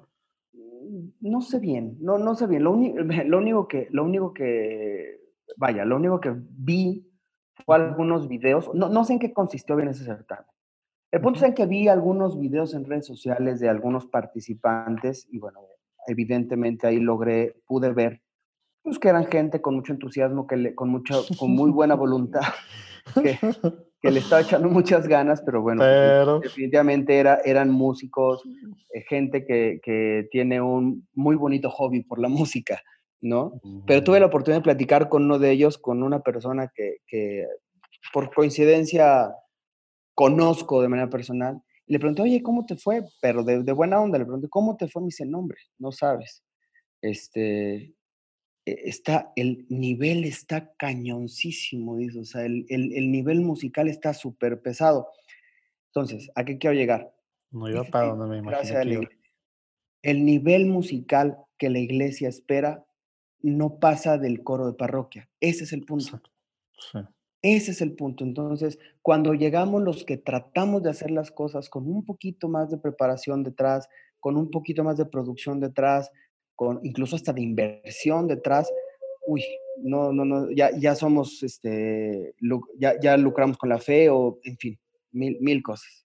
no sé bien, no, no sé bien. Lo, lo, único que, lo único que, vaya, lo único que vi fue algunos videos, no, no sé en qué consistió bien ese certamen. El punto es en que vi algunos videos en redes sociales de algunos participantes y bueno, evidentemente ahí logré, pude ver pues, que eran gente con mucho entusiasmo, que le, con, mucha, con muy buena voluntad, que, que, le estaba echando muchas ganas, pero bueno, definitivamente era, eran músicos, eh, gente que, que, tiene un muy bonito hobby por la música, ¿no? Pero tuve la oportunidad de platicar con uno de ellos, con una persona que, que por coincidencia conozco de manera personal, le pregunté, oye, ¿cómo te fue? Pero de, de, buena onda, le pregunté, ¿cómo te fue? Me dice, nombre, no sabes. Este, está, el nivel está cañoncísimo, dice, o sea, el, el, nivel musical está súper pesado. Entonces, ¿a qué quiero llegar? No iba para donde me imagino. El nivel musical que la iglesia espera no pasa del coro de parroquia. Ese es el punto. Ese es el punto. Entonces, cuando llegamos los que tratamos de hacer las cosas con un poquito más de preparación detrás, con un poquito más de producción detrás, con incluso hasta de inversión detrás, uy, no, no, no, ya, ya somos, este, ya, ya lucramos con la fe o, en fin, mil, mil cosas.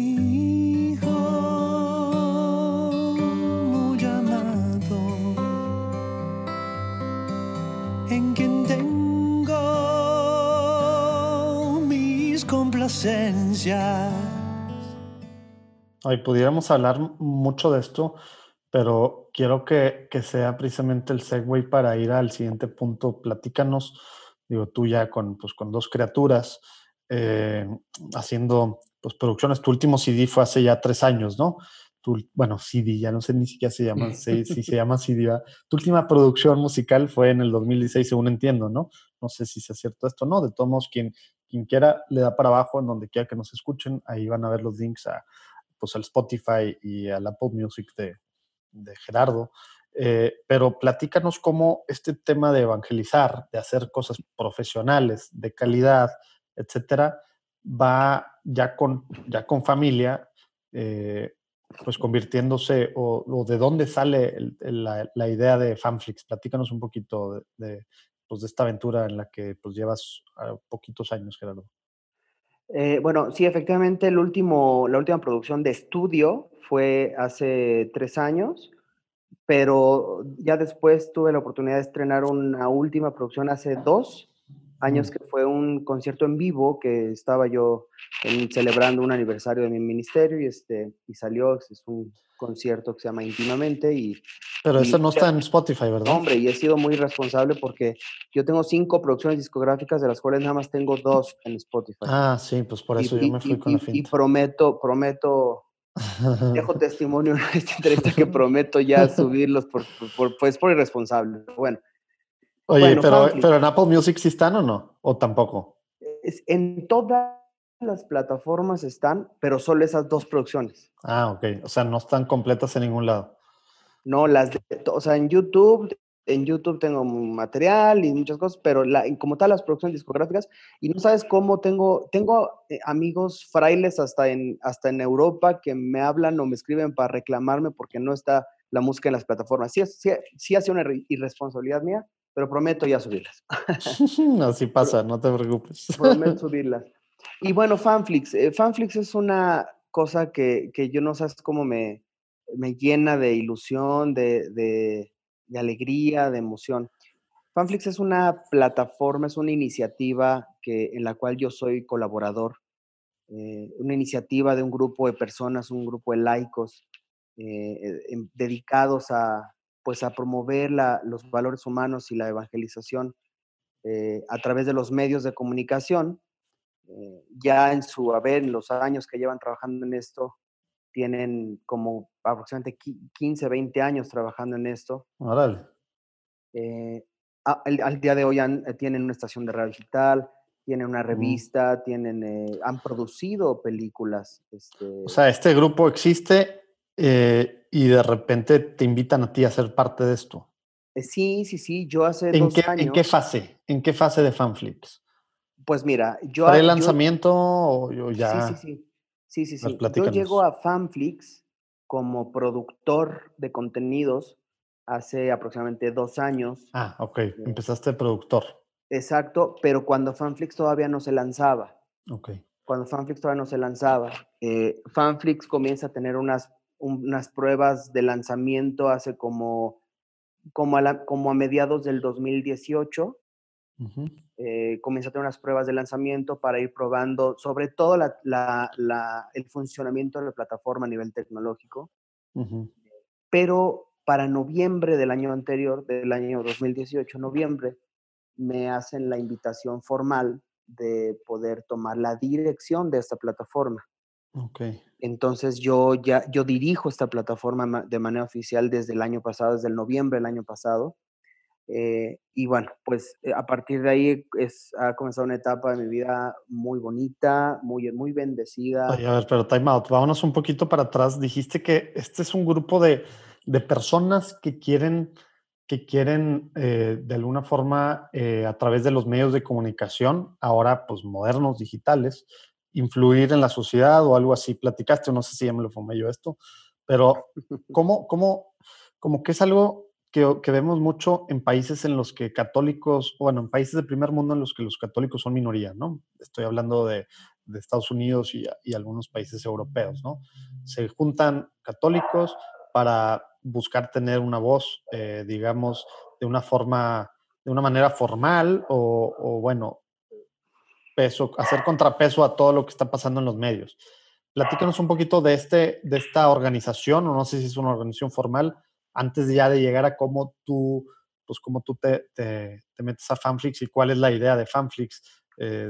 complacencias. Hoy pudiéramos hablar mucho de esto, pero quiero que, que, sea precisamente el segue para ir al siguiente punto. Platícanos, digo, tú ya con, pues, con dos criaturas, eh, haciendo pues, producciones. Tu último CD fue hace ya tres años, ¿no? Tu, bueno, CD, ya no sé ni siquiera se llama, si, si se llama CD. Tu última producción musical fue en el 2016, según entiendo, ¿no? No sé si sea cierto esto no. De todos modos, quien, quien quiera le da para abajo en donde quiera que nos escuchen. Ahí van a ver los links a, pues, al Spotify y al Apple Music de, de Gerardo. Eh, pero platícanos cómo este tema de evangelizar, de hacer cosas profesionales, de calidad, etcétera, va ya con, ya con familia, eh, pues convirtiéndose, o, de dónde sale la, idea de Fanflix. Platícanos un poquito de, pues, de esta aventura en la que pues, llevas ah, poquitos años, Gerardo? Eh, bueno, sí, efectivamente, el último, la última producción de estudio fue hace tres años, pero ya después tuve la oportunidad de estrenar una última producción hace dos años, que fue un concierto en vivo que estaba yo celebrando un aniversario de mi ministerio y, este, y salió, es un concierto que se llama Íntimamente y... Pero eso no está en Spotify, ¿verdad? Hombre, y he sido muy responsable porque yo tengo cinco producciones discográficas, de las cuales nada más tengo dos en Spotify. Ah, sí, pues por eso yo me fui con la finta. Y prometo, prometo, dejo testimonio en esta entrevista que prometo ya subirlos por, por, pues por irresponsable. Bueno. Oye, pero, pero en Apple Music sí están o no? ¿O tampoco? Es, en todas las plataformas están, pero solo esas dos producciones. Ah, ok. O sea, no están completas en ningún lado. No, las de, o sea, en YouTube, en YouTube tengo material y muchas cosas, pero la, como tal las producciones discográficas, y no sabes cómo tengo, tengo eh, amigos frailes hasta en, hasta en Europa que me hablan o me escriben para reclamarme porque no está la música en las plataformas. Sí, sí, sí ha sido una irresponsabilidad mía, pero prometo ya subirlas. Así pasa, no te preocupes. Prometo subirlas. Y bueno, Fanflix. Eh, Fanflix es una cosa que, yo no sé cómo me, me llena de ilusión, de, de, alegría, de emoción. Fanflix es una plataforma, es una iniciativa que, en la cual yo soy colaborador. Eh, una iniciativa de un grupo de personas, un grupo de laicos eh, dedicados a, pues, a promover los valores humanos y la evangelización a través de los medios de comunicación eh, ya en su haber, en los años que llevan trabajando en esto, tienen como aproximadamente 15, 20 años trabajando en esto. Eh, al, día de hoy eh, tienen una estación de radio digital, tienen una revista, tienen, han producido películas. Este o sea, este grupo existe eh, y de repente te invitan a ti a ser parte de esto. Eh, sí, sí, sí. Yo hace ¿En dos qué, años. ¿En qué fase? ¿En qué fase de FanFlips? Pues mira, yo. ¿Pre lanzamiento o ya? Sí, sí, sí. Sí, sí, sí. Yo llego a FanFlix como productor de contenidos hace aproximadamente dos años. Ah, ok. Eh, Empezaste productor. Exacto, pero cuando Fanflix todavía no se lanzaba. Ok. Cuando Fanflix todavía no se lanzaba. Eh, Fanflix comienza a tener unas, unas pruebas de lanzamiento hace como, como, a, como a mediados del 2018. Eh, comienza a tener unas pruebas de lanzamiento para ir probando sobre todo el funcionamiento de la plataforma a nivel tecnológico. Pero para noviembre del año anterior, del año 2018, noviembre, me hacen la invitación formal de poder tomar la dirección de esta plataforma. Okay. Entonces yo ya yo dirijo esta plataforma de manera oficial desde el año pasado, desde el noviembre del año pasado. Eh, y bueno, pues eh, a partir de ahí es, ha comenzado una etapa de mi vida muy bonita, muy, muy bendecida. a ver, pero time out, vámonos un poquito para atrás. Dijiste que este es un grupo de, de personas que quieren que quieren eh, de alguna forma eh, a través de los medios de comunicación, ahora pues modernos, digitales, influir en la sociedad o algo así. Platicaste, no sé si ya me lo fumé yo esto, pero ¿cómo, cómo, como que es algo que, que, vemos mucho en países en los que católicos, bueno, en países del primer mundo en los que los católicos son minoría, ¿no? Estoy hablando de, de Estados Unidos y, y algunos países europeos, ¿no? Se juntan católicos para buscar tener una voz, eh, digamos, de una forma, de una manera formal o, bueno, peso, hacer contrapeso a todo lo que está pasando en los medios. Platícanos un poquito de, este, de esta organización, o no sé si es una organización formal, antes ya de llegar a cómo tú, pues cómo tú te, te, metes a Fanflix y cuál es la idea de Fanflix, eh,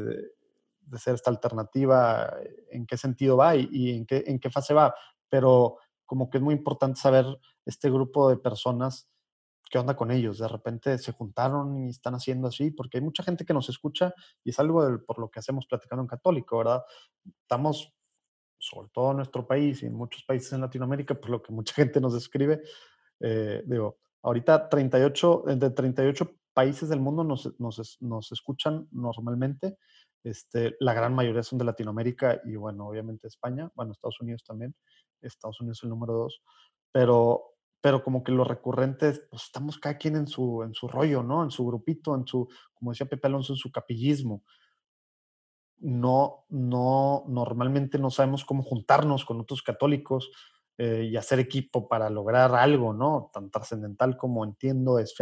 de, ser esta alternativa, en qué sentido va y, en qué fase va. Pero como que es muy importante saber este grupo de personas, qué onda con ellos. De repente se juntaron y están haciendo así, porque hay mucha gente que nos escucha y es algo por lo que hacemos platicando en católico, ¿verdad? Estamos, sobre todo en nuestro país y en muchos países en Latinoamérica, por lo que mucha gente nos escribe, eh, digo, ahorita 38, de 38 países del mundo nos, nos, nos escuchan normalmente. Este, la gran mayoría son de Latinoamérica y bueno, obviamente España, bueno, Estados Unidos también. Estados Unidos es el número dos, pero, pero como que los recurrentes, pues estamos cada quien en su, en su rollo, ¿no? En su grupito, en su, como decía Pepe Alonso, en su capillismo. No, no, normalmente no sabemos cómo juntarnos con otros católicos eh, y hacer equipo para lograr algo, ¿no? Tan trascendental como entiendo es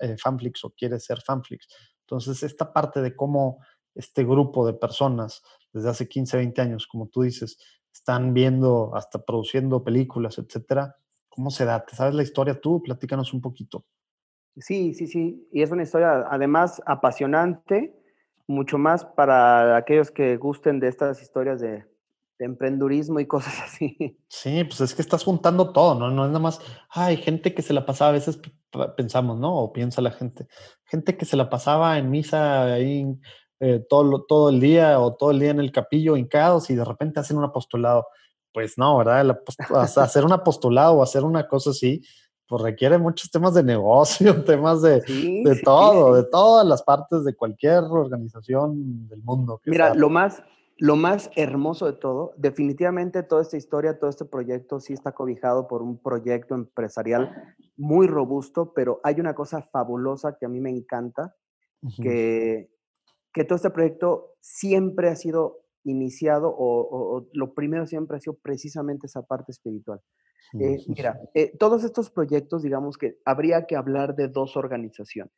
eh, Fanflix o quiere ser Fanflix. Entonces, esta parte de cómo este grupo de personas desde hace 15, 20 años, como tú dices, están viendo, hasta produciendo películas, etcétera. ¿Cómo se da? ¿Te sabes la historia tú? Platícanos un poquito. Sí, sí, sí. Y es una historia además apasionante, mucho más para aquellos que gusten de estas historias de, de emprendurismo y cosas así. Sí, pues es que estás juntando todo, ¿no? No es nada más, hay gente que se la pasaba, a veces pensamos, ¿no? O piensa la gente, gente que se la pasaba en misa ahí eh, todo, todo el día o todo el día en el capillo hincados y de repente hacen un apostolado. Pues no, ¿verdad? hacer un apostolado o hacer una cosa así, pues requiere muchos temas de negocio, temas de, de todo, de todas las partes de cualquier organización del mundo. Mira, lo más, lo más hermoso de todo, definitivamente toda esta historia, todo este proyecto sí está cobijado por un proyecto empresarial muy robusto, pero hay una cosa fabulosa que a mí me encanta, que que todo este proyecto siempre ha sido iniciado o, lo primero siempre ha sido precisamente esa parte espiritual. Eh, mira, eh, todos estos proyectos, digamos que habría que hablar de dos organizaciones.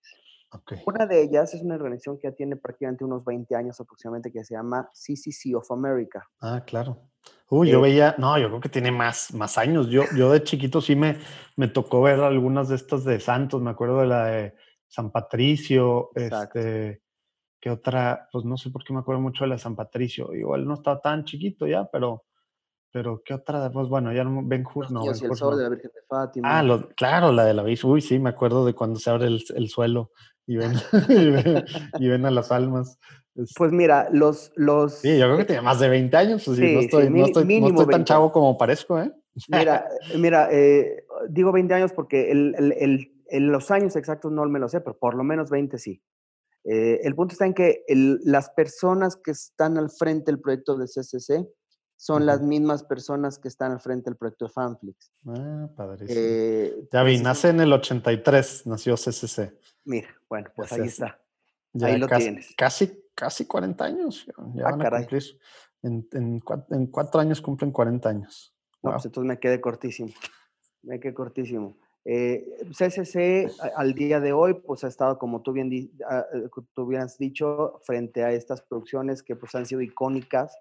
Una de ellas es una organización que ya tiene prácticamente unos 20 años aproximadamente que se llama CCC of America. Ah, claro. Uy, yo eh, veía, no, yo creo que tiene más, más años. Yo, yo de chiquito sí me, me tocó ver algunas de estas de Santos, me acuerdo de la de San Patricio, este, que otra, pues no sé por qué me acuerdo mucho de la San Patricio. Igual no estaba tan chiquito ya, pero, pero ¿qué otra? Pues bueno, ya no, Ben Hur no. el sol de la Virgen de Fátima. Ah, lo, claro, la de la Virgen. Uy, sí, me acuerdo de cuando se abre el, el suelo y ven, y, ven, a las almas. Pues mira, los, los... Sí, yo creo que tiene más de 20 años, pues sí, no estoy, no estoy, no estoy tan chavo como parezco, ¿eh? Mira, mira eh, digo 20 años porque el, los años exactos no me lo sé, pero por lo menos 20 sí. Eh, el punto está en que las personas que están al frente del proyecto de CCC son las mismas personas que están al frente del proyecto de Fanflix. Ah, padrísimo. Eh, ya vi, nace en el 83, nació CCC. Mira, bueno, pues ahí está. ahí lo casi, tienes. Casi, casi 40 años. Ya ah, van a cumplir. En, en, cuatro, años cumplen 40 años. No, pues entonces me quedé cortísimo. Me quedé cortísimo. Eh, CCC al día de hoy, pues ha estado, como tú bien, ah, eh, tú bien has dicho, frente a estas producciones que pues han sido icónicas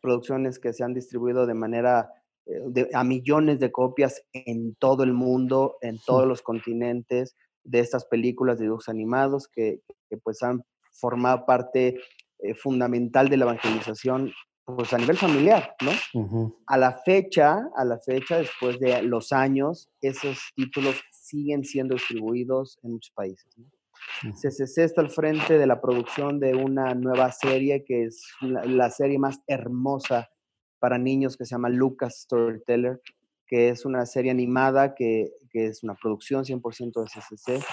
producciones que se han distribuido de manera eh, a millones de copias en todo el mundo, en todos los continentes, de estas películas de dibujos animados que, pues han formado parte eh, fundamental de la evangelización pues a nivel familiar, ¿no? A la fecha, a la fecha, después de los años, esos títulos siguen siendo distribuidos en muchos países. ¿no? CCC está al frente de la producción de una nueva serie que es la, serie más hermosa para niños que se llama Lucas Storyteller, que es una serie animada que, es una producción 100% de CCC.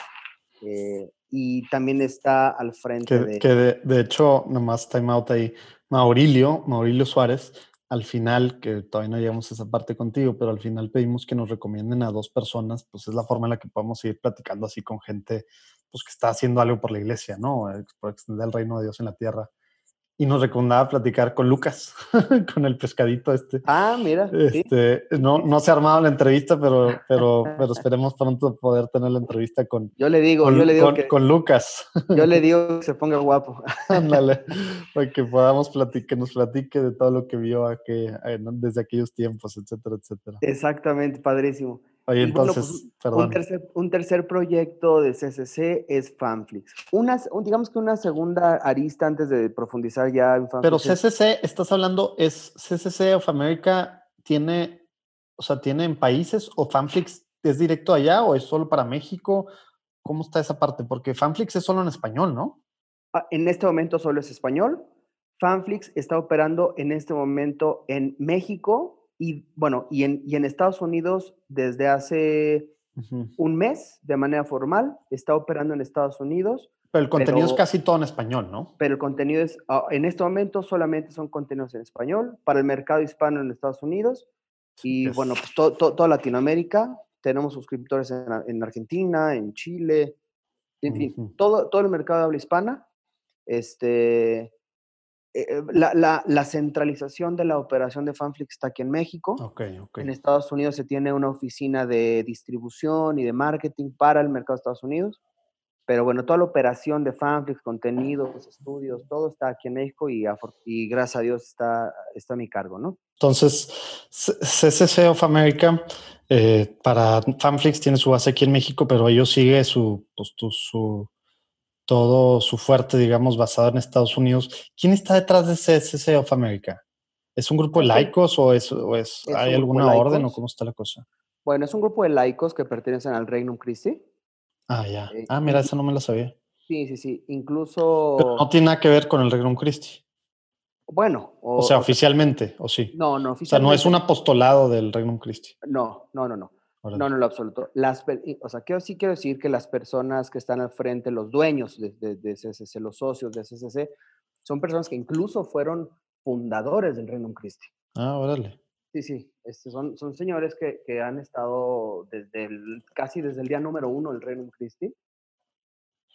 Eh, y también está al frente de... Que de, hecho, nomás time out ahí, Maurilio, Maurilio Suárez, al final, que todavía no llegamos a esa parte contigo, pero al final pedimos que nos recomienden a dos personas, pues es la forma en la que podemos seguir platicando así con gente pues, que está haciendo algo por la iglesia, ¿no? Por extender el reino de Dios en la tierra. Y nos recomendaba platicar con Lucas, con el pescadito este. Ah, mira. Este, no, no se ha armado la entrevista, pero, pero, pero esperemos pronto poder tener la entrevista con. Yo le digo, yo le digo con, con Lucas. Yo le digo que se ponga guapo. Ándale, para que podamos platicar, que nos platique de todo lo que vio aquí, eh, desde aquellos tiempos, etcétera, etcétera. Exactamente, padrísimo. Oye, entonces, pues, Un tercer, un tercer, proyecto de CCC es Fanflix. Una, digamos que una segunda arista antes de profundizar ya en Fanflix. Pero CCC, estás hablando, es CCC of America, tiene, o sea, tiene en países o Fanflix es directo allá o es solo para México? ¿Cómo está esa parte? Porque Fanflix es solo en español, ¿no? Ah, en este momento solo es español. Fanflix está operando en este momento en México, y bueno, y en, y en Estados Unidos desde hace un mes de manera formal, está operando en Estados Unidos. Pero el contenido es casi todo en español, ¿no? Pero el contenido es, ah, en este momento solamente son contenidos en español para el mercado hispano en Estados Unidos y bueno, pues toda Latinoamérica. Tenemos suscriptores en, en, Argentina, en Chile, en fin, todo, todo el mercado de habla hispana. Este, eh, eh, la, centralización de la operación de Fanflix está aquí en México. En Estados Unidos se tiene una oficina de distribución y de marketing para el mercado de Estados Unidos. Pero bueno, toda la operación de Fanflix, contenidos, estudios, todo está aquí en México y, y gracias a Dios está, está a mi cargo, ¿no? Entonces, CCC of America, eh, para Fanflix tiene su base aquí en México, pero ellos sigue su, pues, su, todo su fuerte, digamos, basado en Estados Unidos. ¿Quién está detrás de CCC of America? ¿Es un grupo de laicos o, es, hay alguna orden o cómo está la cosa? Bueno, es un grupo de laicos que pertenecen al Regnum Christi. Ah, ya. Eh, ah, mira, eso no me lo sabía. Sí, sí, sí. Incluso. no tiene nada que ver con el Regnum Christi. Bueno. O, sea, oficialmente, ¿o sí? No, no, oficialmente. O sea, no es un apostolado del Regnum Christi. No, no, no, no. No, no, lo absoluto. Las, o sea, quiero, sí quiero decir que las personas que están al frente, los dueños de, de, CCC, los socios de CCC, son personas que incluso fueron fundadores del Reino Christi. Ah, órale. Sí, sí, este, son, son señores que, que han estado desde casi desde el día número uno del Reino Christi.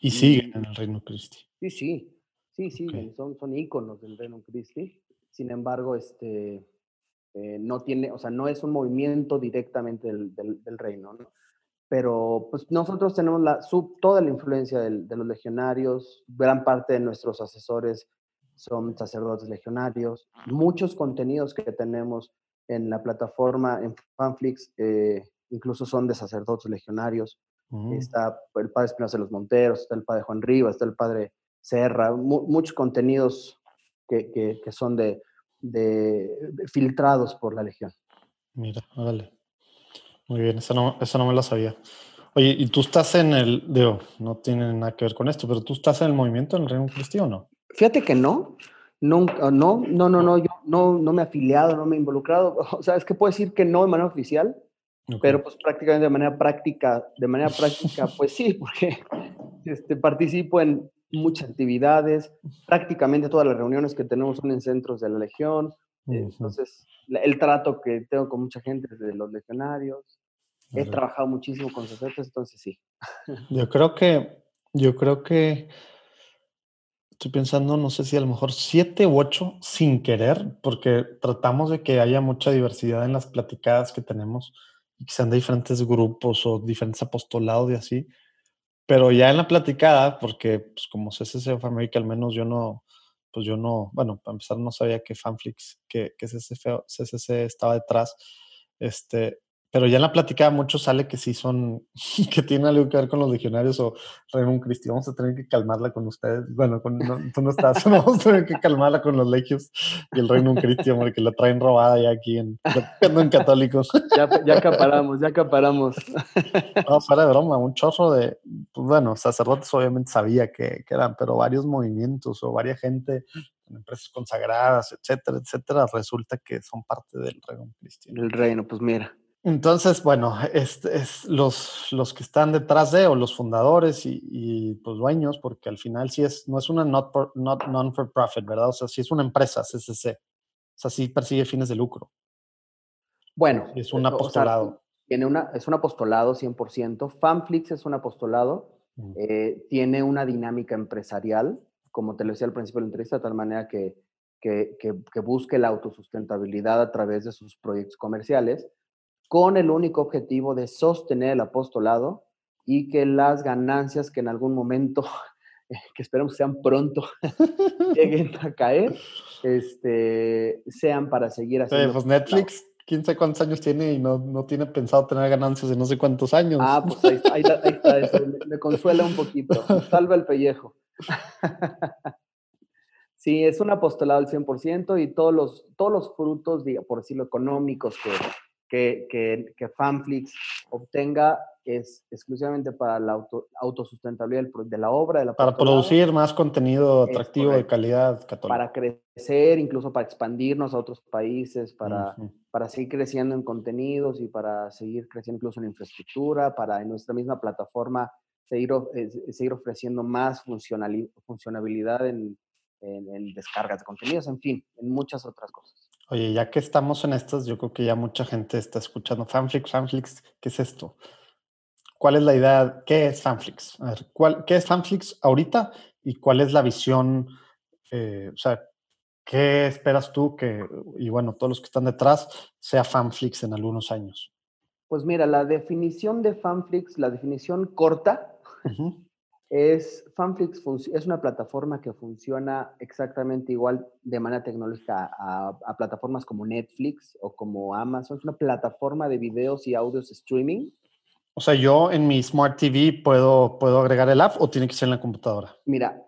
Y, siguen en el Reino Christi. Sí, sí, sí, sí, son, son íconos del Reino Christi. Sin embargo, este, eh, no tiene, o sea, no es un movimiento directamente del, del, reino, ¿no? Pero pues nosotros tenemos la, sub, toda la influencia de los legionarios, gran parte de nuestros asesores son sacerdotes legionarios, muchos contenidos que tenemos en la plataforma, en Fanflix, eh, incluso son de sacerdotes legionarios. Mm. Está el padre Espinosa de los Monteros, está el padre Juan Rivas, está el padre Serra, muchos contenidos que, que, que, son de, de, filtrados por la Legión. Mira, vale. Muy bien, eso no, eso no me lo sabía. Oye, ¿y tú estás en el, digo, no tiene nada que ver con esto, pero tú estás en el movimiento en el Reino Cristiano no? Fíjate que no. Nunca, no, no, no, no, yo no, no me he afiliado, no me he involucrado. O sea, es que puedo decir que no de manera oficial, pero pues prácticamente de manera práctica, de manera práctica, pues sí, porque este, participo en muchas actividades, prácticamente todas las reuniones que tenemos son en centros de la Legión, entonces el trato que tengo con mucha gente de los legionarios, he trabajado muchísimo con sus entonces sí. Yo creo que, yo creo que estoy pensando, no sé si a lo mejor siete u ocho sin querer, porque tratamos de que haya mucha diversidad en las platicadas que tenemos y que sean de diferentes grupos o diferentes apostolados y así. Pero ya en la platicada, porque pues como CCC of America, al menos yo no, pues yo no, bueno, para empezar no sabía que Fanflix, que, que CCC, estaba detrás. Este, pero ya en la plática mucho sale que sí son, que tienen algo que ver con los legionarios o Reino Cristi. Vamos a tener que calmarla con ustedes. Bueno, con, tú no estás, vamos a tener que calmarla con los legios y el Reino Cristi, porque la traen robada ya aquí en, en católicos. Ya, ya acaparamos, ya acaparamos. No, fuera de broma, un chorro de, pues bueno, sacerdotes obviamente sabía que, que eran, pero varios movimientos o varias gente en empresas consagradas, etcétera, etcétera, resulta que son parte del reino cristiano. El reino, pues mira. Entonces, bueno, es, es los, los, que están detrás de, o los fundadores y, y pues dueños, porque al final sí es, no es una not, not non-for-profit, ¿verdad? O sea, sí es una empresa, CCC. O sea, sí persigue fines de lucro. Bueno. Es un apostolado. tiene una, es un apostolado 100%. Fanflix es un apostolado. Mm. Eh, tiene una dinámica empresarial, como te lo decía al principio de la entrevista, de tal manera que, que, que, que busque la autosustentabilidad a través de sus proyectos comerciales con el único objetivo de sostener el apostolado y que las ganancias que en algún momento, que esperemos sean pronto, lleguen a caer, este, sean para seguir haciendo. pues Netflix, quién sabe cuántos años tiene y no, no, tiene pensado tener ganancias de no sé cuántos años. Ah, pues ahí, ahí, está, eso, me consuela un poquito, salva el pellejo. Sí, es un apostolado al 100% y todos los, todos los frutos, por decirlo, económicos que, que, que, Fanflix obtenga es exclusivamente para la auto, autosustentabilidad de la obra. De la para producir más contenido atractivo de calidad católica. Para crecer, incluso para expandirnos a otros países, para, para seguir creciendo en contenidos y para seguir creciendo incluso en infraestructura, para en nuestra misma plataforma seguir, eh, seguir ofreciendo más funcionalidad en, en descargas de contenidos, en fin, en muchas otras cosas. Oye, ya que estamos en estas, yo creo que ya mucha gente está escuchando Fanflix, Fanflix, ¿qué es esto? ¿Cuál es la idea? ¿Qué es Fanflix? A ver, ¿cuál, ¿qué es Fanflix ahorita y cuál es la visión? Eh, o sea, ¿qué esperas tú que, y bueno, todos los que están detrás, sea Fanflix en algunos años? Pues mira, la definición de Fanflix, la definición corta, es, Fanflix es una plataforma que funciona exactamente igual de manera tecnológica a, plataformas como Netflix o como Amazon. Es una plataforma de videos y audios streaming. O sea, yo en mi Smart TV puedo, puedo agregar el app o tiene que ser en la computadora. Mira,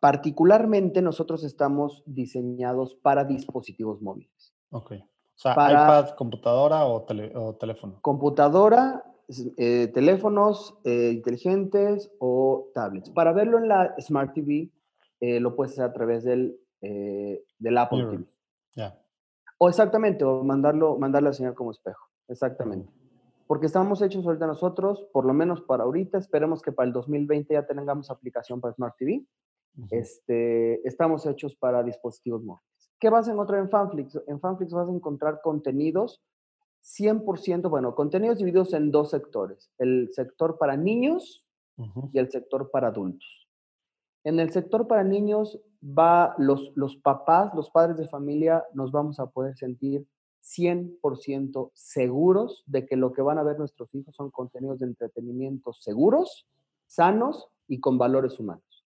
particularmente nosotros estamos diseñados para dispositivos móviles. Ok. O sea, iPad, computadora o, o teléfono. Computadora, eh, teléfonos eh, inteligentes o tablets. Para verlo en la Smart TV, eh, lo puedes hacer a través del, del Apple TV. O exactamente, o mandarlo, mandarle a señal como espejo. Exactamente. Porque estamos hechos ahorita nosotros, por lo menos para ahorita, esperemos que para el 2020 ya tengamos aplicación para Smart TV. este, estamos hechos para dispositivos móviles. ¿Qué vas a encontrar en Fanflix? En Fanflix vas a encontrar contenidos 100%, bueno, contenidos divididos en dos sectores, el sector para niños y el sector para adultos. En el sector para niños va los, los papás, los padres de familia, nos vamos a poder sentir 100% seguros de que lo que van a ver nuestros hijos son contenidos de entretenimiento seguros, sanos y con valores humanos,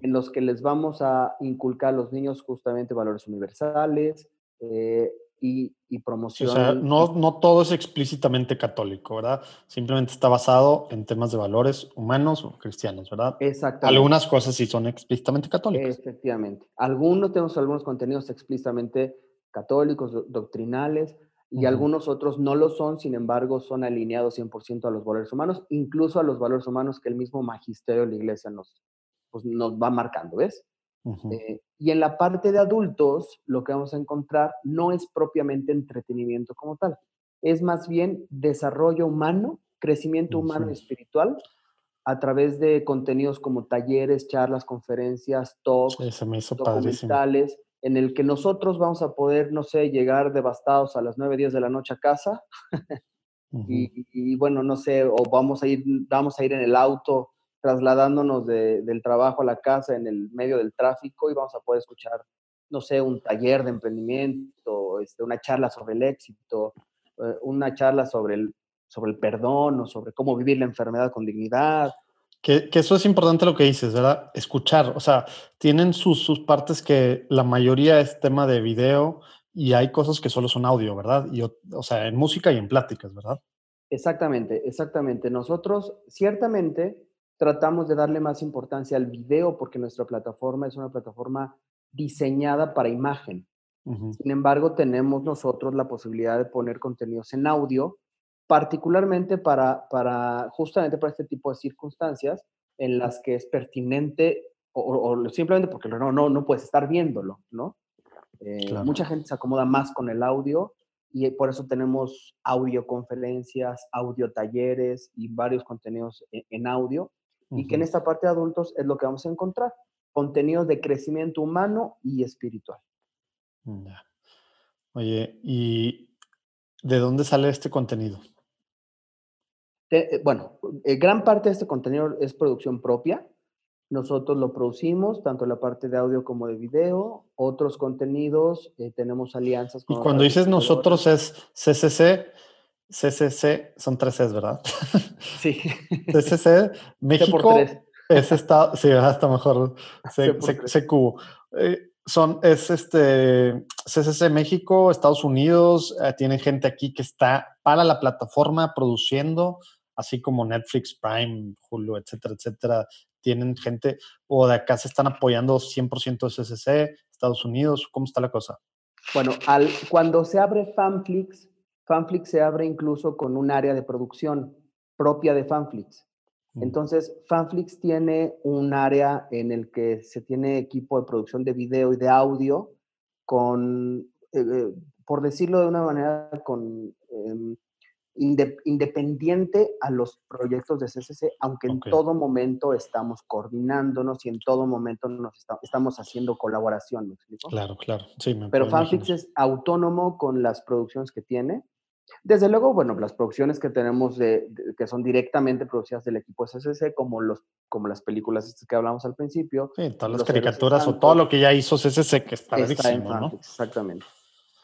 en los que les vamos a inculcar a los niños justamente valores universales, eh, y, y promoción. o sea, no, no todo es explícitamente católico, ¿verdad? Simplemente está basado en temas de valores humanos o cristianos, ¿verdad? Exactamente. Algunas cosas sí son explícitamente católicas. Efectivamente. Algunos tenemos algunos contenidos explícitamente católicos, doctrinales, y algunos otros no lo son, sin embargo, son alineados 100% a los valores humanos, incluso a los valores humanos que el mismo magisterio de la iglesia nos, pues, nos va marcando, ¿ves? Eh, y en la parte de adultos, lo que vamos a encontrar no es propiamente entretenimiento como tal, es más bien desarrollo humano, crecimiento humano y espiritual a través de contenidos como talleres, charlas, conferencias, talks, documentales, en el que nosotros vamos a poder, no sé, llegar devastados a las 9, 10 de la noche a casa. y, bueno, no sé, o vamos a ir, vamos a ir en el auto trasladándonos del trabajo a la casa en el medio del tráfico y vamos a poder escuchar, no sé, un taller de emprendimiento, este, una charla sobre el éxito, eh, una charla sobre el, sobre el perdón o sobre cómo vivir la enfermedad con dignidad. Que, eso es importante lo que dices, ¿verdad? Escuchar, o sea, tienen sus, sus partes que la mayoría es tema de video y hay cosas que solo son audio, ¿verdad? Y, o sea, en música y en pláticas, ¿verdad? Exactamente, exactamente. Nosotros ciertamente tratamos de darle más importancia al video porque nuestra plataforma es una plataforma diseñada para imagen. Sin embargo, tenemos nosotros la posibilidad de poner contenidos en audio particularmente para, para justamente para este tipo de circunstancias en las que es pertinente o, simplemente porque no, no, no puedes estar viéndolo, ¿no? Eh, mucha gente se acomoda más con el audio y por eso tenemos audioconferencias, audio talleres y varios contenidos e, en, audio y que en esta parte de adultos es lo que vamos a encontrar, contenidos de crecimiento humano y espiritual. Oye, ¿y de dónde sale este contenido? Eh, bueno, eh, gran parte de este contenido es producción propia. Nosotros lo producimos, tanto la parte de audio como de video. Otros contenidos, eh, tenemos alianzas con... Y cuando dices nosotros es CCC, CCC, son tres Cs, ¿verdad? Sí. CCC, México es estado, sí, hasta mejor, CQ. son, es este, CCC México, Estados Unidos, tienen gente aquí que está para la plataforma produciendo, así como Netflix, Prime, Hulu, etcétera, etcétera, tienen gente o de acá se están apoyando 100% SSC, Estados Unidos, ¿cómo está la cosa? Bueno, al, cuando se abre Fanflix, Fanflix se abre incluso con un área de producción propia de Fanflix. Mm. Entonces, Fanflix tiene un área en el que se tiene equipo de producción de video y de audio con, eh, eh, por decirlo de una manera, con em, independiente a los proyectos de CCC, aunque en todo momento estamos coordinándonos y en todo momento nos estamos haciendo colaboración, ¿me explico? Claro, claro. Sí, me Pero Fanfix es autónomo con las producciones que tiene. Desde luego, bueno, las producciones que tenemos de, que son directamente producidas del equipo CCC, como, los, como las películas que hablamos al principio. Sí, todas las caricaturas o todo lo que ya hizo CCC, que está, está en Fanflix, ¿no? Exactamente.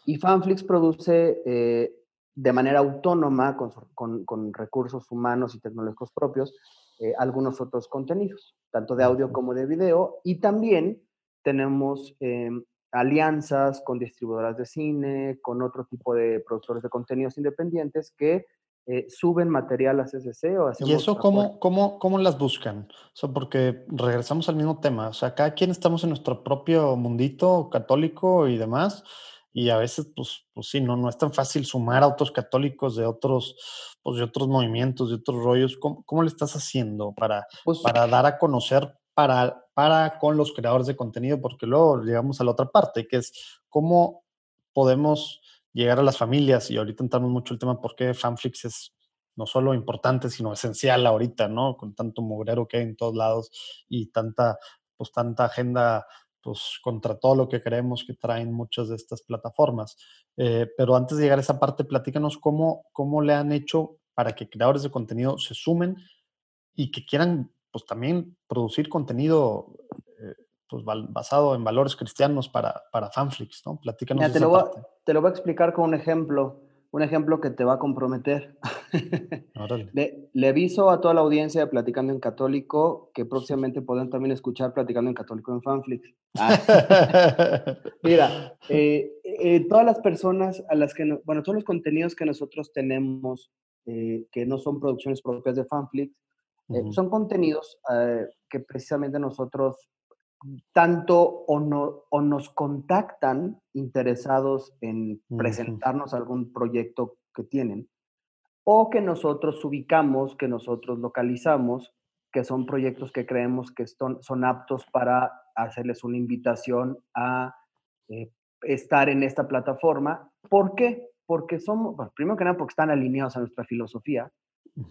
Y Fanflix produce eh, de manera autónoma, con, con, recursos humanos y tecnológicos propios, eh, algunos otros contenidos, tanto de audio como de video. Y también tenemos em, alianzas con distribuidoras de cine, con otro tipo de productores de contenidos independientes que eh, suben material a CCC o ¿Y eso cómo, cómo, cómo, las buscan? O porque regresamos al mismo tema. O sea, cada quien estamos en nuestro propio mundito católico y demás y a veces, pues, pues sí, no, no es tan fácil sumar a otros católicos de otros, pues, de otros movimientos, de otros rollos. ¿Cómo, cómo le estás haciendo para, pues para dar a conocer para, para con los creadores de contenido? Porque luego llegamos a la otra parte, que es cómo podemos llegar a las familias, y ahorita entramos mucho el tema por qué Fanflix es no solo importante, sino esencial ahorita, ¿no? Con tanto mugrero que hay en todos lados y tanta, pues tanta agenda pues contra todo lo que creemos que traen muchas de estas plataformas. Eh, pero antes de llegar a esa parte, platícanos cómo, cómo le han hecho para que creadores de contenido se sumen y que quieran pues también producir contenido eh, pues, basado en valores cristianos para, para Fanflix, ¿no? Platícanos. te, lo voy, te lo voy a explicar con un ejemplo un ejemplo que te va a comprometer. le, aviso a toda la audiencia de Platicando en Católico que próximamente podrán también escuchar Platicando en Católico en Fanflix. Ah. Mira, eh, eh, todas las personas a las que, bueno, todos los contenidos que nosotros tenemos, que no son producciones propias de Fanflix, son contenidos que precisamente nosotros tanto o, no, o nos contactan interesados en presentarnos algún proyecto que tienen, o que nosotros ubicamos, que nosotros localizamos, que son proyectos que creemos que son, son aptos para hacerles una invitación a eh, estar en esta plataforma. ¿Por qué? Porque somos, primero que nada, porque están alineados a nuestra filosofía.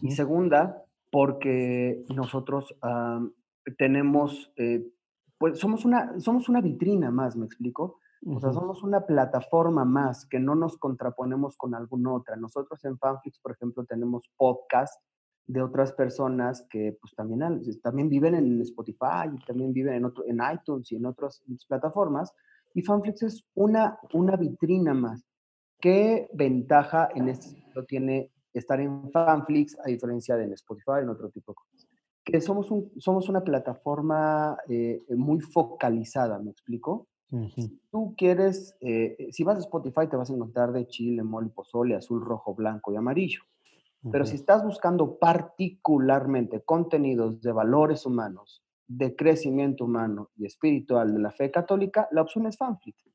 Y segunda, porque nosotros tenemos, eh, pues somos una, somos una vitrina más, ¿me explico? O sea, somos una plataforma más que no nos contraponemos con alguna otra. Nosotros en Fanflix, por ejemplo, tenemos podcast de otras personas que pues también, también viven en Spotify y también viven en, otro, en iTunes y en otras plataformas. Y Fanflix es una, una vitrina más. ¿Qué ventaja en este sentido tiene estar en Fanflix a diferencia de en Spotify, en otro tipo de cosas? Que somos, un, somos una plataforma eh, muy focalizada, ¿me explico? Si tú quieres, eh, si vas a Spotify te vas a encontrar de chile, mole, pozole, azul, rojo, blanco y amarillo. Pero si estás buscando particularmente contenidos de valores humanos, de crecimiento humano y espiritual de la fe católica, la opción es Fanflix.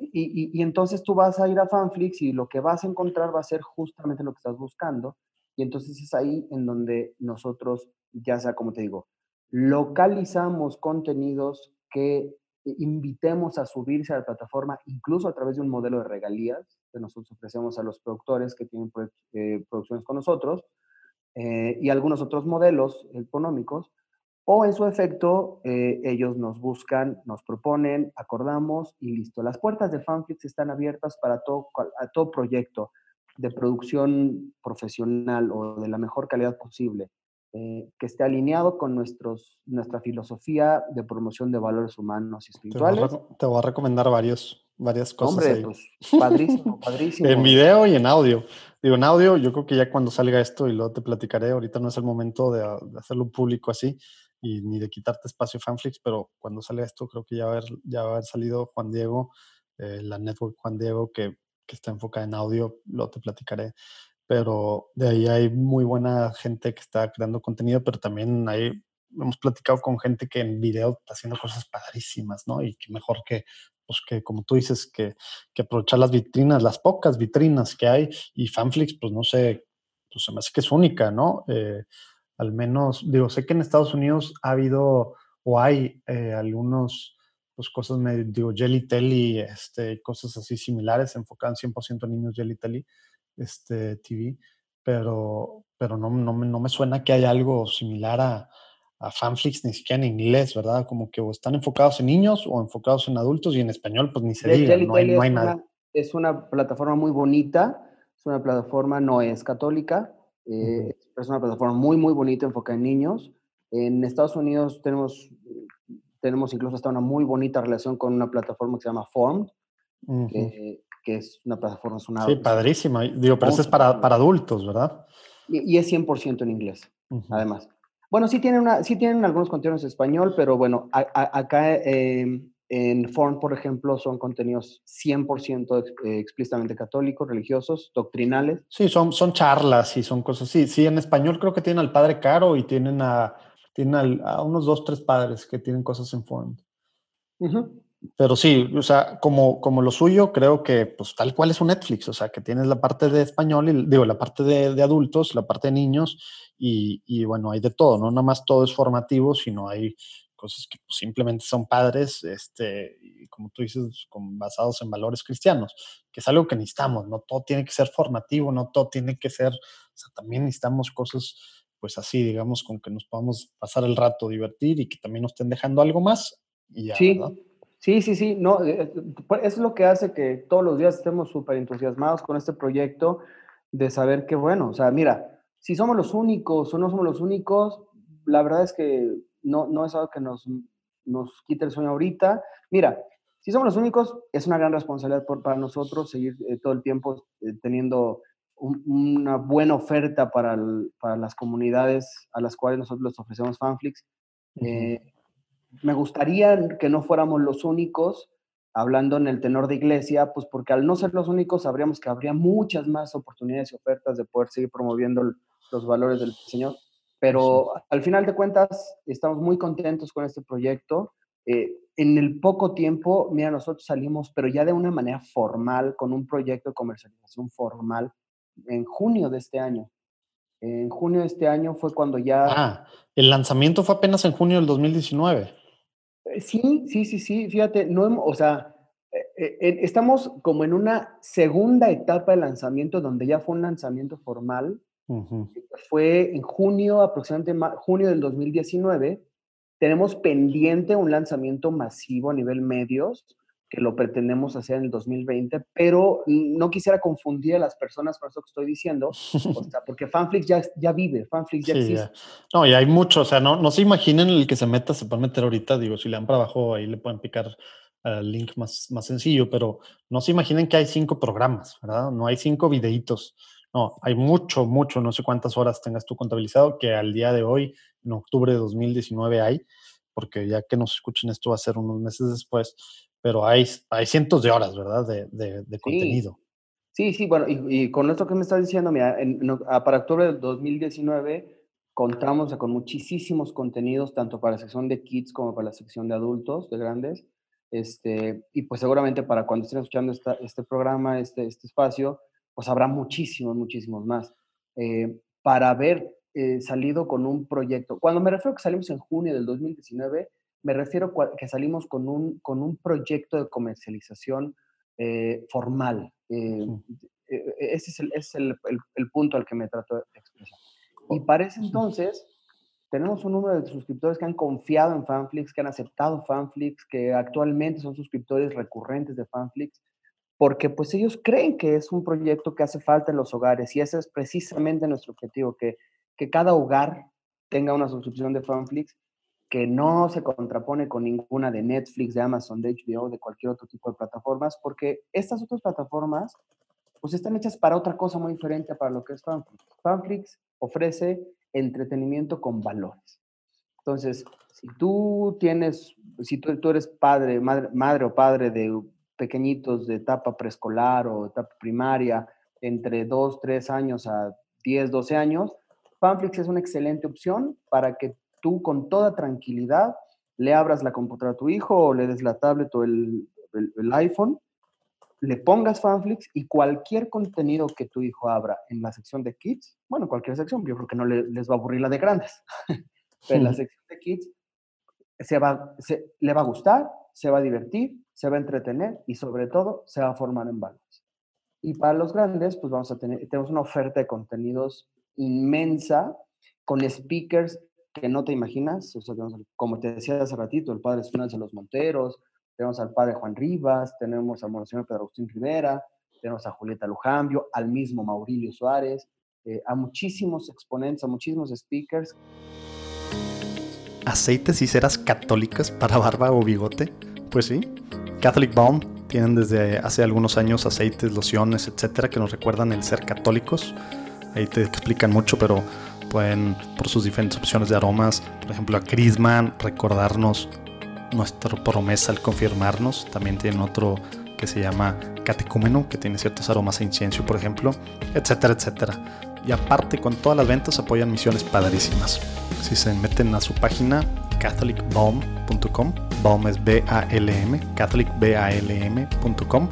Y, entonces tú vas a ir a Fanflix y lo que vas a encontrar va a ser justamente lo que estás buscando. Y entonces es ahí en donde nosotros, ya sea como te digo, localizamos contenidos que invitemos a subirse a la plataforma, incluso a través de un modelo de regalías que nosotros ofrecemos a los productores que tienen eh, producciones con nosotros eh, y algunos otros modelos económicos, o en su efecto, eh, ellos nos buscan, nos proponen, acordamos y listo. Las puertas de Fanflix están abiertas para todo, a todo proyecto de producción profesional o de la mejor calidad posible eh, que esté alineado con nuestros, nuestra filosofía de promoción de valores humanos y espirituales. Te voy a, recomendar varios, varias cosas. Hombre, pues padrísimo, padrísimo. en video y en audio. Digo, en audio, yo creo que ya cuando salga esto y luego te platicaré, ahorita no es el momento de, hacerlo público así y ni de quitarte espacio Fanflix, pero cuando salga esto creo que ya va a haber, ya va a haber salido Juan Diego, eh, la network Juan Diego que, que está enfocada en audio, luego te platicaré pero de ahí hay muy buena gente que está creando contenido, pero también hay, hemos platicado con gente que en video está haciendo cosas padrísimas, ¿no? Y que mejor que, pues que como tú dices, que, que aprovechar las vitrinas, las pocas vitrinas que hay, y Fanflix, pues no sé, pues se me hace que es única, ¿no? Eh, al menos, digo, sé que en Estados Unidos ha habido o hay eh, algunos, pues cosas, medio, digo, Jelly Telly, este, cosas así similares, enfocadas 100% en niños Jelly Telly, este, TV, pero, pero no, no, no me suena que haya algo similar a, a Fanflix, ni siquiera en inglés, ¿verdad? Como que o están enfocados en niños o enfocados en adultos y en español, pues ni se diga, no hay, no hay nada. es una plataforma muy bonita, es una plataforma, no es católica, eh, es una plataforma muy, muy bonita enfocada en niños. En Estados Unidos tenemos, tenemos incluso hasta una muy bonita relación con una plataforma que se llama Form, que es una plataforma. Es sí, padrísima. Digo, pero eso es para, para adultos, ¿verdad? Y, es 100% en inglés, además. Bueno, sí tienen, una, sí tienen algunos contenidos en español, pero bueno, acá em, en Form, por ejemplo, son contenidos 100% eh, explícitamente católicos, religiosos, doctrinales. Sí, son, son charlas y son cosas así. Sí, en español creo que tienen al Padre Caro y tienen a, tienen a unos dos, tres padres que tienen cosas en Form. Pero sí, o sea, como, como lo suyo, creo que pues tal cual es un Netflix, o sea, que tienes la parte de español, y, digo, la parte de, de adultos, la parte de niños, y, y, bueno, hay de todo, no nada más todo es formativo, sino hay cosas que pues, simplemente son padres, este, y como tú dices, con, basados en valores cristianos, que es algo que necesitamos, no todo tiene que ser formativo, no todo tiene que ser, o sea, también necesitamos cosas pues así, digamos, con que nos podamos pasar el rato, divertir y que también nos estén dejando algo más. Y ya, sí, Sí, sí, sí, no, eh, eh, pues, es lo que hace que todos los días estemos súper entusiasmados con este proyecto de saber que, bueno, o sea, mira, si somos los únicos o no somos los únicos, la verdad es que no, no es algo que nos, nos quite el sueño ahorita. Mira, si somos los únicos, es una gran responsabilidad para nosotros seguir eh, todo el tiempo teniendo una buena oferta para, para, las comunidades a las cuales nosotros les ofrecemos Fanflix me gustaría que no fuéramos los únicos, hablando en el tenor de iglesia, pues porque al no ser los únicos sabríamos que habría muchas más oportunidades y ofertas de poder seguir promoviendo los valores del Señor. Pero al final de cuentas, estamos muy contentos con este proyecto. Eh, en el poco tiempo, mira, nosotros salimos, pero ya de una manera formal, con un proyecto de comercialización formal, en junio de este año. En junio de este año fue cuando ya... Ah, el lanzamiento fue apenas en junio del 2019. Eh, sí, sí, sí, sí, fíjate, no, o sea, eh, estamos como en una segunda etapa de lanzamiento donde ya fue un lanzamiento formal. Fue en junio, aproximadamente junio del 2019. Tenemos pendiente un lanzamiento masivo a nivel medios que lo pretendemos hacer en el 2020, pero no quisiera confundir a las personas con eso que estoy diciendo, porque Fanflix ya, ya vive, Fanflix ya existe. No, y hay mucho, o sea, no, no se imaginen el que se meta, se puede meter ahorita, digo, si le dan para abajo, ahí le pueden picar al link más, más sencillo, pero no se imaginen que hay cinco programas, ¿verdad? No hay cinco videitos. No, hay mucho, mucho, no sé cuántas horas tengas tú contabilizado, que al día de hoy, en octubre de 2019 hay, porque ya que nos escuchen esto va a ser unos meses después, pero hay, hay cientos de horas, ¿verdad? De, de, contenido. Sí, sí, bueno, y, con esto que me estás diciendo, mira, para octubre del 2019 contamos con muchísimos contenidos, tanto para la sección de kids como para la sección de adultos, de grandes. Este, y pues seguramente para cuando estén escuchando esta, este programa, este, este espacio, pues habrá muchísimos, muchísimos más. Eh, para haber eh, salido con un proyecto, cuando me refiero a que salimos en junio del 2019, me refiero a que salimos con un, con un proyecto de comercialización eh, formal. Eh, e, e, ese es, el, es el, el, punto al que me trato de expresar. Y para ese entonces, tenemos un número de suscriptores que han confiado en Fanflix, que han aceptado Fanflix, que actualmente son suscriptores recurrentes de Fanflix, porque pues ellos creen que es un proyecto que hace falta en los hogares y ese es precisamente nuestro objetivo, que, que cada hogar tenga una suscripción de Fanflix que no se contrapone con ninguna de Netflix, de Amazon, de HBO, de cualquier otro tipo de plataformas, porque estas otras plataformas pues están hechas para otra cosa muy diferente para lo que es Fanflix. Fanflix ofrece entretenimiento con valores. Entonces, si tú tienes, si tú, tú eres padre, madre, madre o padre de pequeñitos de etapa preescolar o etapa primaria, entre 2, 3 años a 10, 12 años, Fanflix es una excelente opción para que tú con toda tranquilidad le abras la computadora a tu hijo o le des la tablet o el, el, iPhone, le pongas Fanflix y cualquier contenido que tu hijo abra en la sección de Kids, bueno, cualquier sección, yo creo que no les va a aburrir la de grandes, pero en la sección de Kids se va, se, le va a gustar, se va a divertir, se va a entretener y sobre todo se va a formar en valores. Y para los grandes, pues vamos a tener, tenemos una oferta de contenidos inmensa con speakers que no te imaginas. O sea, como te decía hace ratito, el padre Espinosa de los Monteros, tenemos al padre Juan Rivas, tenemos al Monseñor Pedro Agustín Rivera, tenemos a Julieta Lujambio, al mismo Maurilio Suárez, eh, a muchísimos exponentes, a muchísimos speakers. ¿Aceites y ceras católicas para barba o bigote? Pues sí. Catholic Balm tienen desde hace algunos años aceites, lociones, etcétera, que nos recuerdan el ser católicos. Ahí te explican mucho, pero pueden, por sus diferentes opciones de aromas, por ejemplo, a Crisman, recordarnos nuestra promesa al confirmarnos. También tienen otro que se llama catecúmeno, que tiene ciertos aromas a incienso, por ejemplo, etcétera, etcétera. Y aparte, con todas las ventas apoyan misiones padrísimas. Si se meten a su página catholicbalm.com, balm es B-A-L-M, catholicbalm.com,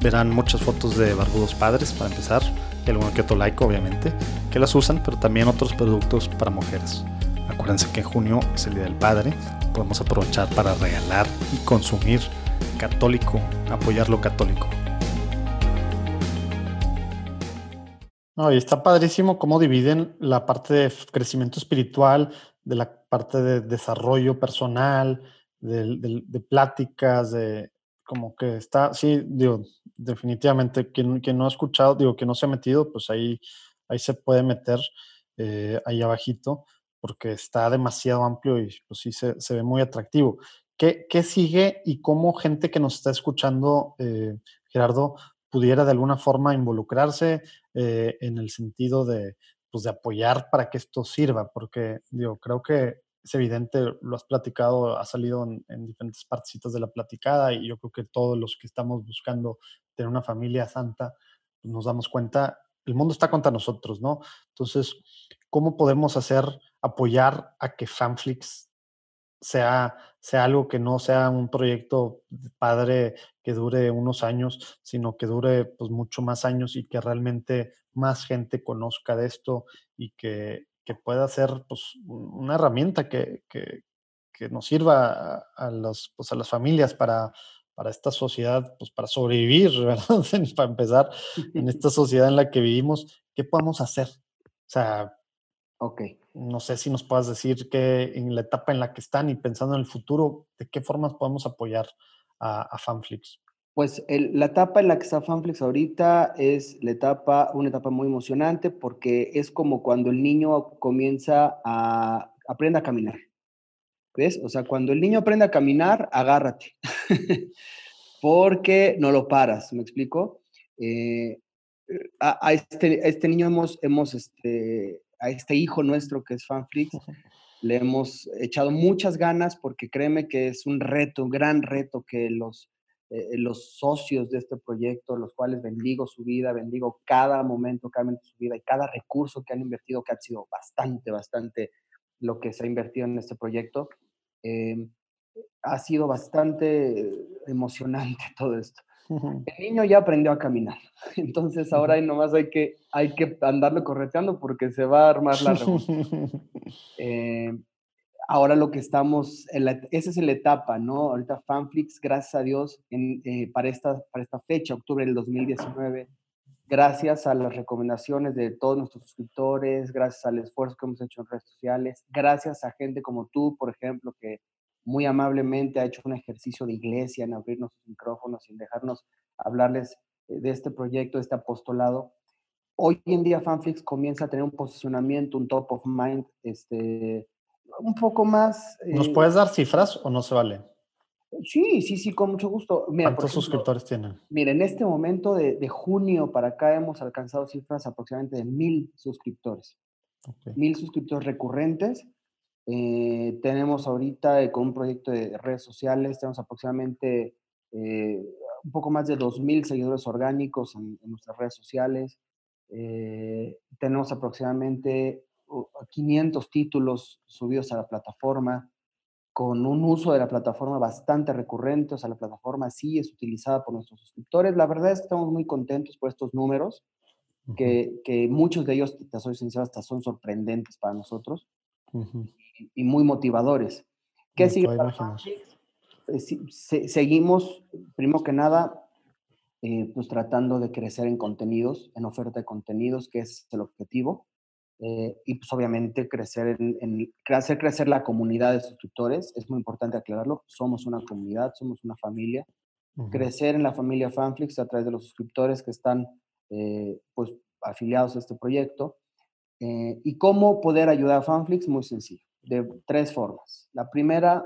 verán muchas fotos de barbudos padres para empezar y alguno que otro like obviamente, que las usan, pero también otros productos para mujeres. Acuérdense que en junio es el Día del Padre, podemos aprovechar para regalar y consumir católico, apoyar lo católico. No, y está padrísimo cómo dividen la parte de crecimiento espiritual, de la parte de desarrollo personal, de pláticas, de, como que está, sí, digo, definitivamente, quien, quien, no ha escuchado, digo, que no se ha metido, pues ahí, ahí se puede meter, eh, ahí abajito, porque está demasiado amplio y pues sí se, se ve muy atractivo. ¿Qué, ¿Qué, sigue y cómo gente que nos está escuchando, eh, Gerardo, pudiera de alguna forma involucrarse eh, en el sentido de, pues, de apoyar para que esto sirva? Porque, digo, creo que es evidente, lo has platicado, ha salido en, diferentes partecitas de la platicada y yo creo que todos los que estamos buscando tener una familia santa, pues, nos damos cuenta, el mundo está contra nosotros, ¿no? Entonces, ¿cómo podemos hacer, apoyar a que Fanflix sea, sea algo que no sea un proyecto padre que dure unos años, sino que dure pues mucho más años y que realmente más gente conozca de esto y que, que pueda ser pues, una herramienta que, que, que nos sirva a, los, pues a las familias para, para esta sociedad, pues para sobrevivir, ¿verdad? para empezar, en esta sociedad en la que vivimos, ¿qué podemos hacer? O sea, okay. no sé si nos puedas decir que en la etapa en la que están y pensando en el futuro, ¿de qué formas podemos apoyar a, a Fanflix? Pues la etapa en la que está Fanflix ahorita es la etapa, una etapa muy emocionante porque es como cuando el niño comienza a aprende a caminar. ¿Ves? O sea, cuando el niño aprende a caminar, agárrate. porque no lo paras, ¿me explico? Eh, a, este, este, niño hemos, hemos este, a este hijo nuestro que es Fanflix, le hemos echado muchas ganas porque créeme que es un reto, un gran reto que los eh, los socios de este proyecto, los cuales bendigo su vida, bendigo cada momento, cada momento de su vida y cada recurso que han invertido, que ha sido bastante, bastante lo que se ha invertido en este proyecto. Em, ha sido bastante emocionante todo esto. El niño ya aprendió a caminar, entonces ahora nomás hay que, hay que andarlo correteando porque se va a armar la revolución. Eh, ahora lo que estamos, esa es la etapa, ¿no? Ahorita Fanflix, gracias a Dios, eh, para, esta, para esta fecha, octubre del 2019, gracias a las recomendaciones de todos nuestros suscriptores, gracias al esfuerzo que hemos hecho en redes sociales, gracias a gente como tú, por ejemplo, que muy amablemente ha hecho un ejercicio de iglesia en abrirnos sus micrófonos en dejarnos hablarles eh, de este proyecto, de este apostolado. Hoy en día Fanflix comienza a tener un posicionamiento, un top of mind, este, un poco más... ¿Nos eh, puedes dar cifras o no se vale? Sí, sí, sí, con mucho gusto. ¿Cuántos suscriptores tienen? Mira, en este momento de, junio para acá hemos alcanzado cifras aproximadamente de mil suscriptores. Mil suscriptores recurrentes. Eh, tenemos ahorita eh, con un proyecto de redes sociales, tenemos aproximadamente un poco más de dos mil seguidores orgánicos en, en, nuestras redes sociales. tenemos aproximadamente 500 títulos subidos a la plataforma, con un uso de la plataforma bastante recurrente, o sea, la plataforma sí es utilizada por nuestros suscriptores. La verdad es que estamos muy contentos por estos números, que, que, muchos de ellos, te soy sincero, hasta son sorprendentes para nosotros y, muy motivadores. ¿Qué sigue eh, seguimos, primero que nada, eh, pues tratando de crecer en contenidos, en oferta de contenidos, que es el objetivo. Eh, y pues obviamente crecer en, hacer crecer la comunidad de suscriptores, es muy importante aclararlo, somos una comunidad, somos una familia, crecer en la familia Fanflix a través de los suscriptores que están eh, pues afiliados a este proyecto. Eh, ¿Y cómo poder ayudar a Fanflix? Muy sencillo, de tres formas. La primera,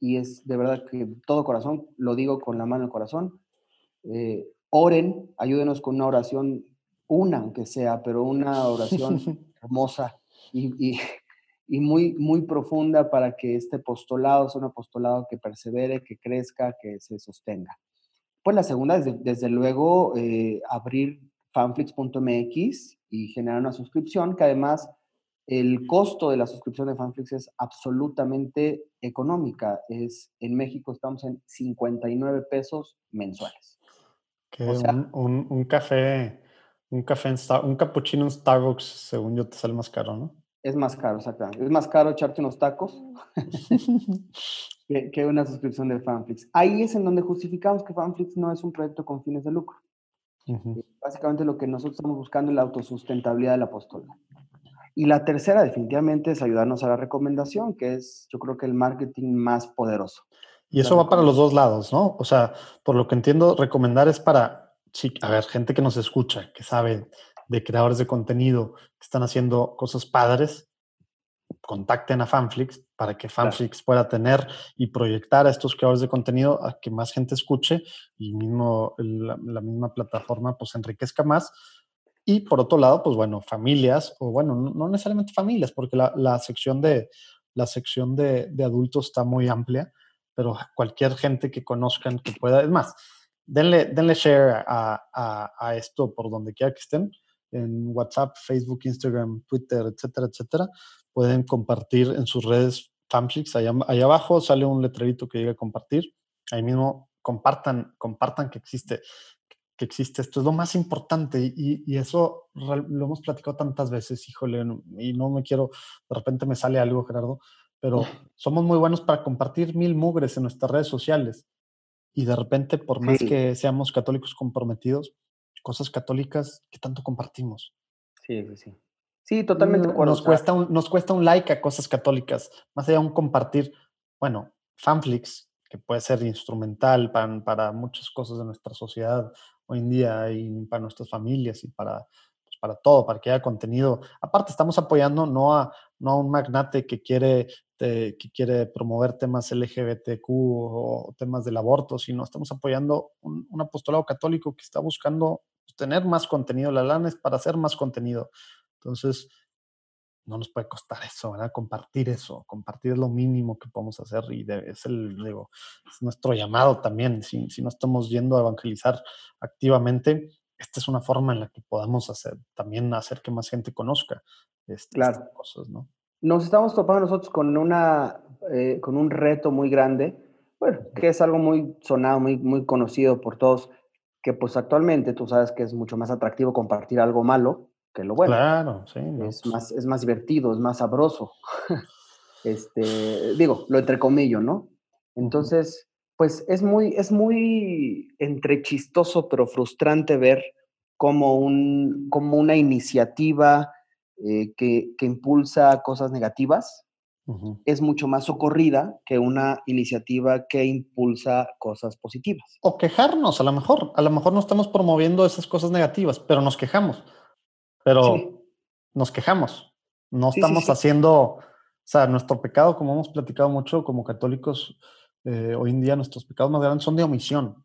y es de verdad que todo corazón, lo digo con la mano en el corazón, oren, ayúdenos con una oración, una aunque sea, pero una oración hermosa y, y, muy, muy profunda para que este apostolado sea un apostolado que persevere, que crezca, que se sostenga. Pues la segunda es, desde luego, eh, abrir fanflix.mx y generar una suscripción, que además el costo de la suscripción de Fanflix es absolutamente económica. Es, en México estamos en 59 pesos mensuales. Que un, un, café un café en un cappuccino en Starbucks, según yo, te sale más caro, ¿no? Es más caro, exactamente. Es más caro echarte unos tacos que, una suscripción de Fanflix. Ahí es en donde justificamos que Fanflix no es un proyecto con fines de lucro. Eh, básicamente lo que nosotros estamos buscando es la autosustentabilidad del apóstol. Y la tercera definitivamente es ayudarnos a la recomendación, que es yo creo que el marketing más poderoso. Y eso va para los dos lados, ¿no? O sea, por lo que entiendo, recomendar es para a ver, gente que nos escucha, que sabe de creadores de contenido que están haciendo cosas padres, contacten a Fanflix para que Fanflix pueda tener y proyectar a estos creadores de contenido a que más gente escuche y mismo la, misma plataforma pues enriquezca más. Y por otro lado, pues bueno, familias, o bueno, no, necesariamente familias, porque la, sección, de, la sección de, de adultos está muy amplia, pero cualquier gente que conozcan que pueda, es más, denle, denle share a, a, esto por donde quiera que estén, en WhatsApp, Facebook, Instagram, Twitter, etcétera, etcétera. Pueden compartir en sus redes Fanflix. Allá, abajo sale un letrerito que diga compartir. Ahí mismo compartan, compartan que existe, que existe esto. Es lo más importante y, y, eso lo hemos platicado tantas veces, híjole, y no me quiero, de repente me sale algo, Gerardo, pero somos muy buenos para compartir mil mugres en nuestras redes sociales. Y de repente, por más que seamos católicos comprometidos, cosas católicas, ¿qué tanto compartimos? Sí, sí, sí. Sí, totalmente. Nos, cuesta un, nos cuesta un like a cosas católicas, más allá de un compartir, bueno, fanflix, que puede ser instrumental para, para muchas cosas de nuestra sociedad hoy en día y para nuestras familias y para, pues, para todo, para que haya contenido. Aparte, estamos apoyando no a, no a un magnate que quiere, que quiere promover temas LGBTQ o temas del aborto, sino estamos apoyando un, un apostolado católico que está buscando tener más contenido. La lana es para hacer más contenido. Entonces, no nos puede costar eso, ¿verdad? Compartir eso, compartir es lo mínimo que podemos hacer y es el, digo, es nuestro llamado también. Si, si, no estamos yendo a evangelizar activamente, esta es una forma en la que podamos hacer, también hacer que más gente conozca este, estas cosas, ¿no? Nos estamos topando nosotros con, una, eh, con un reto muy grande, bueno, que es algo muy sonado, muy, muy conocido por todos, que pues actualmente tú sabes que es mucho más atractivo compartir algo malo que lo bueno. Claro, sí. Es, pues más, es más divertido, es más sabroso. este, digo, lo entrecomillo, ¿no? Entonces, pues es muy, es muy entre chistoso pero frustrante ver como, un, como una iniciativa eh, que, que, impulsa cosas negativas es mucho más socorrida que una iniciativa que impulsa cosas positivas. O quejarnos, a lo mejor. A lo mejor no estamos promoviendo esas cosas negativas, pero nos quejamos pero nos quejamos. No estamos haciendo, o sea, nuestro pecado, como hemos platicado mucho como católicos, eh, hoy en día nuestros pecados más grandes son de omisión.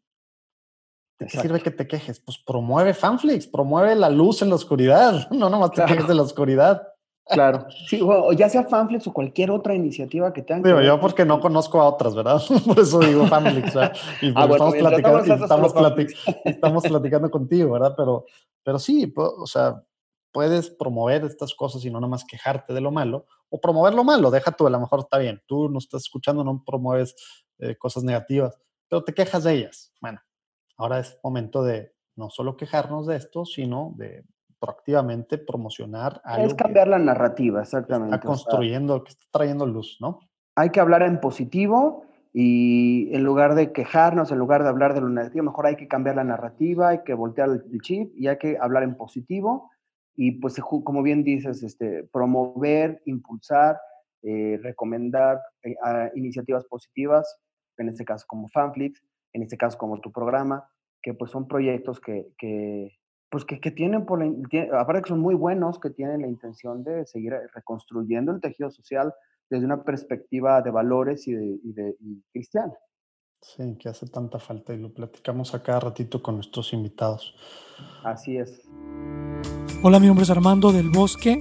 ¿De qué sirve que te quejes? Pues promueve fanflix, promueve la luz en la oscuridad, no nomás te quejes de la oscuridad. Claro, sí, o ya sea Fanflix o cualquier otra iniciativa que tengan. Digo, yo porque no conozco a otras, ¿verdad? Por eso digo Fanflix, ¿verdad? Y ah, estamos, platicando, estamos, estamos, platicando contigo, ¿verdad? Pero, pero sí, o sea, puedes promover estas cosas y no nada más quejarte de lo malo, o promover lo malo, deja tú, a lo mejor está bien, tú no estás escuchando, no promueves eh, cosas negativas, pero te quejas de ellas. Bueno, ahora es momento de no solo quejarnos de esto, sino de proactivamente promocionar algo. Es cambiar la narrativa, exactamente. está construyendo, que está trayendo luz, ¿no? Hay que hablar en positivo y en lugar de quejarnos, en lugar de hablar de lo negativo, mejor hay que cambiar la narrativa, hay que voltear el chip y hay que hablar en positivo y pues como bien dices, este, promover, impulsar, eh, recomendar eh, iniciativas positivas, en este caso como Fanflix, en este caso como tu programa, que pues son proyectos que, que pues que, que tienen, por aparte que son muy buenos, que tienen la intención de seguir reconstruyendo el tejido social desde una perspectiva de valores y, de, y de y cristiana. Sí, que hace tanta falta y lo platicamos a cada ratito con nuestros invitados. Así es. Hola, mi nombre es Armando del Bosque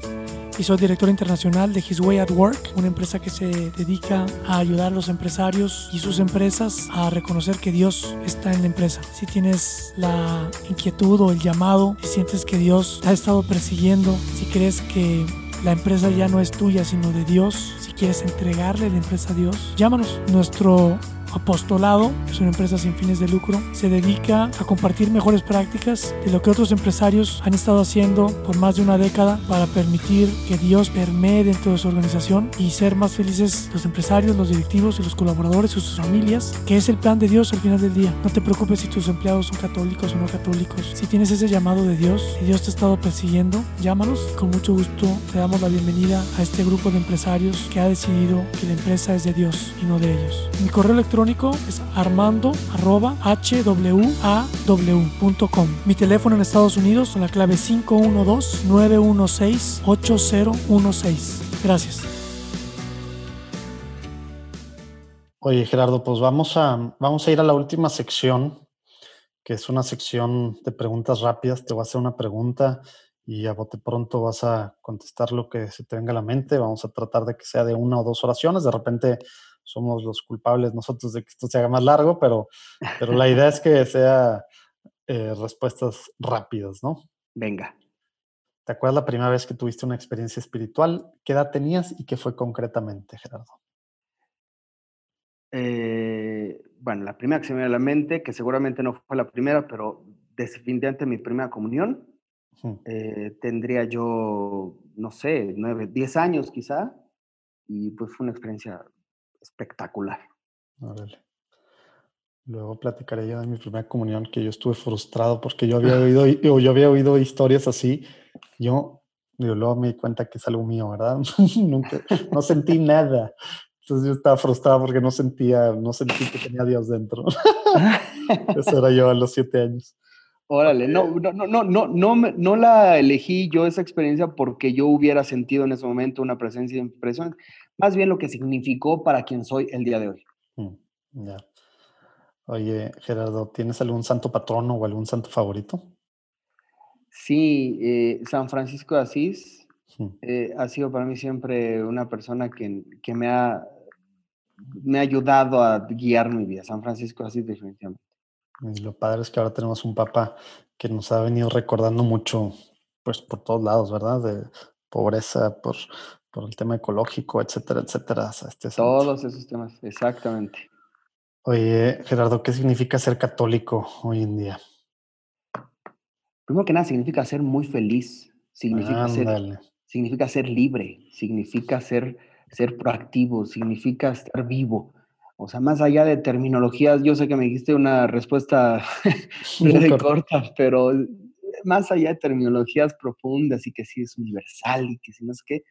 y soy director internacional de His Way at Work, una empresa que se dedica a ayudar a los empresarios y sus empresas a reconocer que Dios está en la empresa. Si tienes la inquietud o el llamado, si sientes que Dios te ha estado persiguiendo, si crees que la empresa ya no es tuya sino de Dios, si quieres entregarle la empresa a Dios, llámanos. Nuestro Apostolado, es una empresa sin fines de lucro, se dedica a compartir mejores prácticas de lo que otros empresarios han estado haciendo por más de una década para permitir que Dios permee dentro de su organización y ser más felices los empresarios, los directivos y los colaboradores y sus familias, que es el plan de Dios al final del día. No te preocupes si tus empleados son católicos o no católicos. Si tienes ese llamado de Dios y Dios te ha estado persiguiendo, llámanos. Con mucho gusto te damos la bienvenida a este grupo de empresarios que ha decidido que la empresa es de Dios y no de ellos. Mi correo electrónico es armando.hwaw.com. Mi teléfono en Estados Unidos con la clave 512-916-8016. Gracias. Oye, Gerardo, pues vamos a, vamos a ir a la última sección, que es una sección de preguntas rápidas. Te voy a hacer una pregunta y a bote pronto vas a contestar lo que se te venga a la mente. Vamos a tratar de que sea de una o dos oraciones. De repente somos los culpables nosotros de que esto se haga más largo, pero, pero la idea es que sea eh, respuestas rápidas, ¿no? Venga. ¿Te acuerdas la primera vez que tuviste una experiencia espiritual? ¿Qué edad tenías y qué fue concretamente, Gerardo? Eh, bueno, la primera que se me viene a la mente, que seguramente no fue la primera, pero definitivamente mi primera comunión, eh, tendría yo, no sé, nueve, diez años quizá, y pues fue una experiencia espectacular. Luego platicaré yo de mi primera comunión que yo estuve frustrado porque yo había oído, yo había oído historias así. Yo, luego me di cuenta que es algo mío, ¿verdad? Nunca, no sentí nada. Entonces yo estaba frustrado porque no sentía, no sentí que tenía Dios dentro. Eso era yo a los siete años. Órale, no, no, no, no, no, no, no la elegí yo esa experiencia porque yo hubiera sentido en ese momento una presencia impresión, más bien lo que significó para quien soy el día de hoy. Mm, ya. Oye, Gerardo, ¿tienes algún santo patrono o algún santo favorito? Sí, eh, San Francisco de Asís eh, ha sido para mí siempre una persona que, que me, ha, me ha ayudado a guiar mi vida. San Francisco de Asís definitivamente. Y lo padre es que ahora tenemos un papa que nos ha venido recordando mucho, pues por todos lados, ¿verdad? De pobreza, por, por el tema ecológico, etcétera, etcétera. Este Todos esos temas, exactamente. Oye, Gerardo, ¿qué significa ser católico hoy en día? Primero que nada, significa ser muy feliz, significa, ser, significa ser libre, significa ser, ser proactivo, significa estar vivo. O sea, más allá de terminologías, yo sé que me dijiste una respuesta breve corta, pero más allá de terminologías profundas y que sí es universal y que si no es que,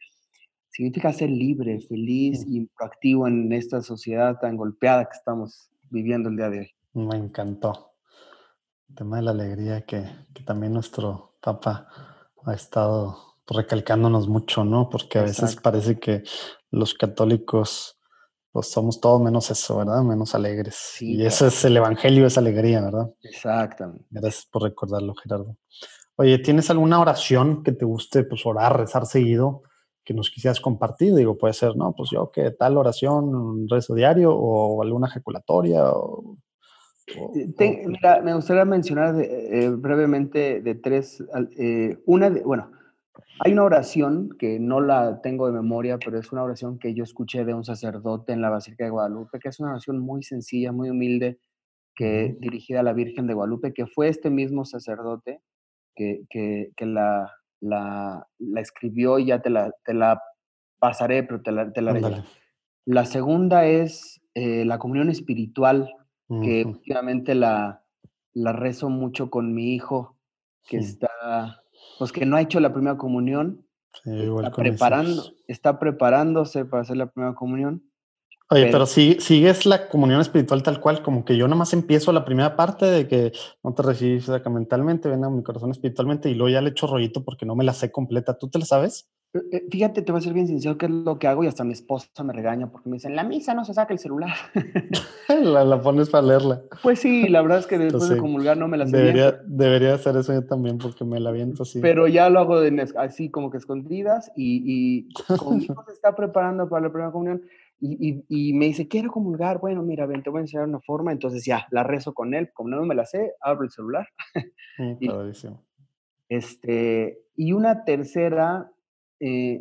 significa ser libre, feliz y proactivo en esta sociedad tan golpeada que estamos viviendo el día de hoy. Me encantó. El tema de la alegría que, también nuestro Papa ha estado recalcándonos mucho, ¿no? Porque a veces parece que los católicos pues somos todos menos eso, ¿verdad? Menos alegres. y ese es el evangelio, esa alegría, ¿verdad? Exactamente. Gracias por recordarlo, Gerardo. Oye, ¿tienes alguna oración que te guste pues orar, rezar seguido? Que nos quisieras compartir. Digo, puede ser, no, pues yo que tal oración, un rezo diario o alguna ejaculatoria. Eh, mira, me gustaría mencionar eh, brevemente de tres. Eh, una, de, bueno, hay una oración que no la tengo de memoria, pero es una oración que yo escuché de un sacerdote en la Basílica de Guadalupe, que es una oración muy sencilla, muy humilde, que dirigida a la Virgen de Guadalupe, que fue este mismo sacerdote que, que, que la, la, la escribió y ya te la, te la pasaré, pero te la, te la La segunda es eh, la comunión espiritual, que últimamente la, la rezo mucho con mi hijo, que está, pues que no ha hecho la primera comunión, está, preparando, está preparándose para hacer la primera comunión Oye, pero, si sigues la comunión espiritual tal cual, como que yo nomás empiezo la primera parte de que no te recibes sacramentalmente, ven a mi corazón espiritualmente y luego ya le echo rollito porque no me la sé completa. ¿Tú te la sabes? Eh, eh, fíjate, te voy a ser bien sincero, que es lo que hago y hasta mi esposa me regaña porque me dicen, la misa no se saca el celular. la, pones para leerla. Pues sí, la verdad es que después de comulgar no me la sé. Debería, debería hacer eso yo también porque me la viento así. Pero ya lo hago así como que escondidas y, y conmigo se está preparando para la primera comunión y, me dice, quiero comulgar. Bueno, mira, ven, te voy a enseñar una forma. Entonces ya, la rezo con él. Como no me la sé, abro el celular. Mm, y, este, y una tercera, eh,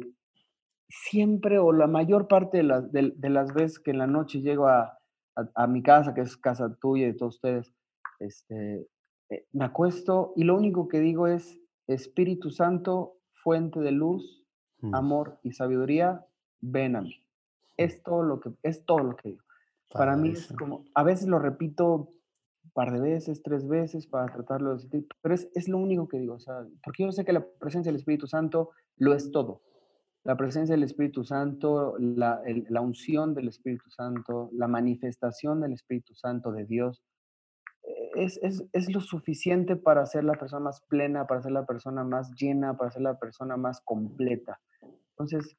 siempre o la mayor parte de, las de, las veces que en la noche llego a, a, mi casa, que es casa tuya y de todos ustedes, este, eh, me acuesto y lo único que digo es, Espíritu Santo, fuente de luz, mm. amor y sabiduría, ven a mí. Es todo lo que, es todo lo que digo. Para mí es como, a veces lo repito un par de veces, tres veces para tratarlo de sentir, pero es, es lo único que digo, o sea, porque yo sé que la presencia del Espíritu Santo lo es todo. La presencia del Espíritu Santo, la, la unción del Espíritu Santo, la manifestación del Espíritu Santo de Dios, eh, es, es, es, lo suficiente para ser la persona más plena, para ser la persona más llena, para ser la persona más completa. Entonces,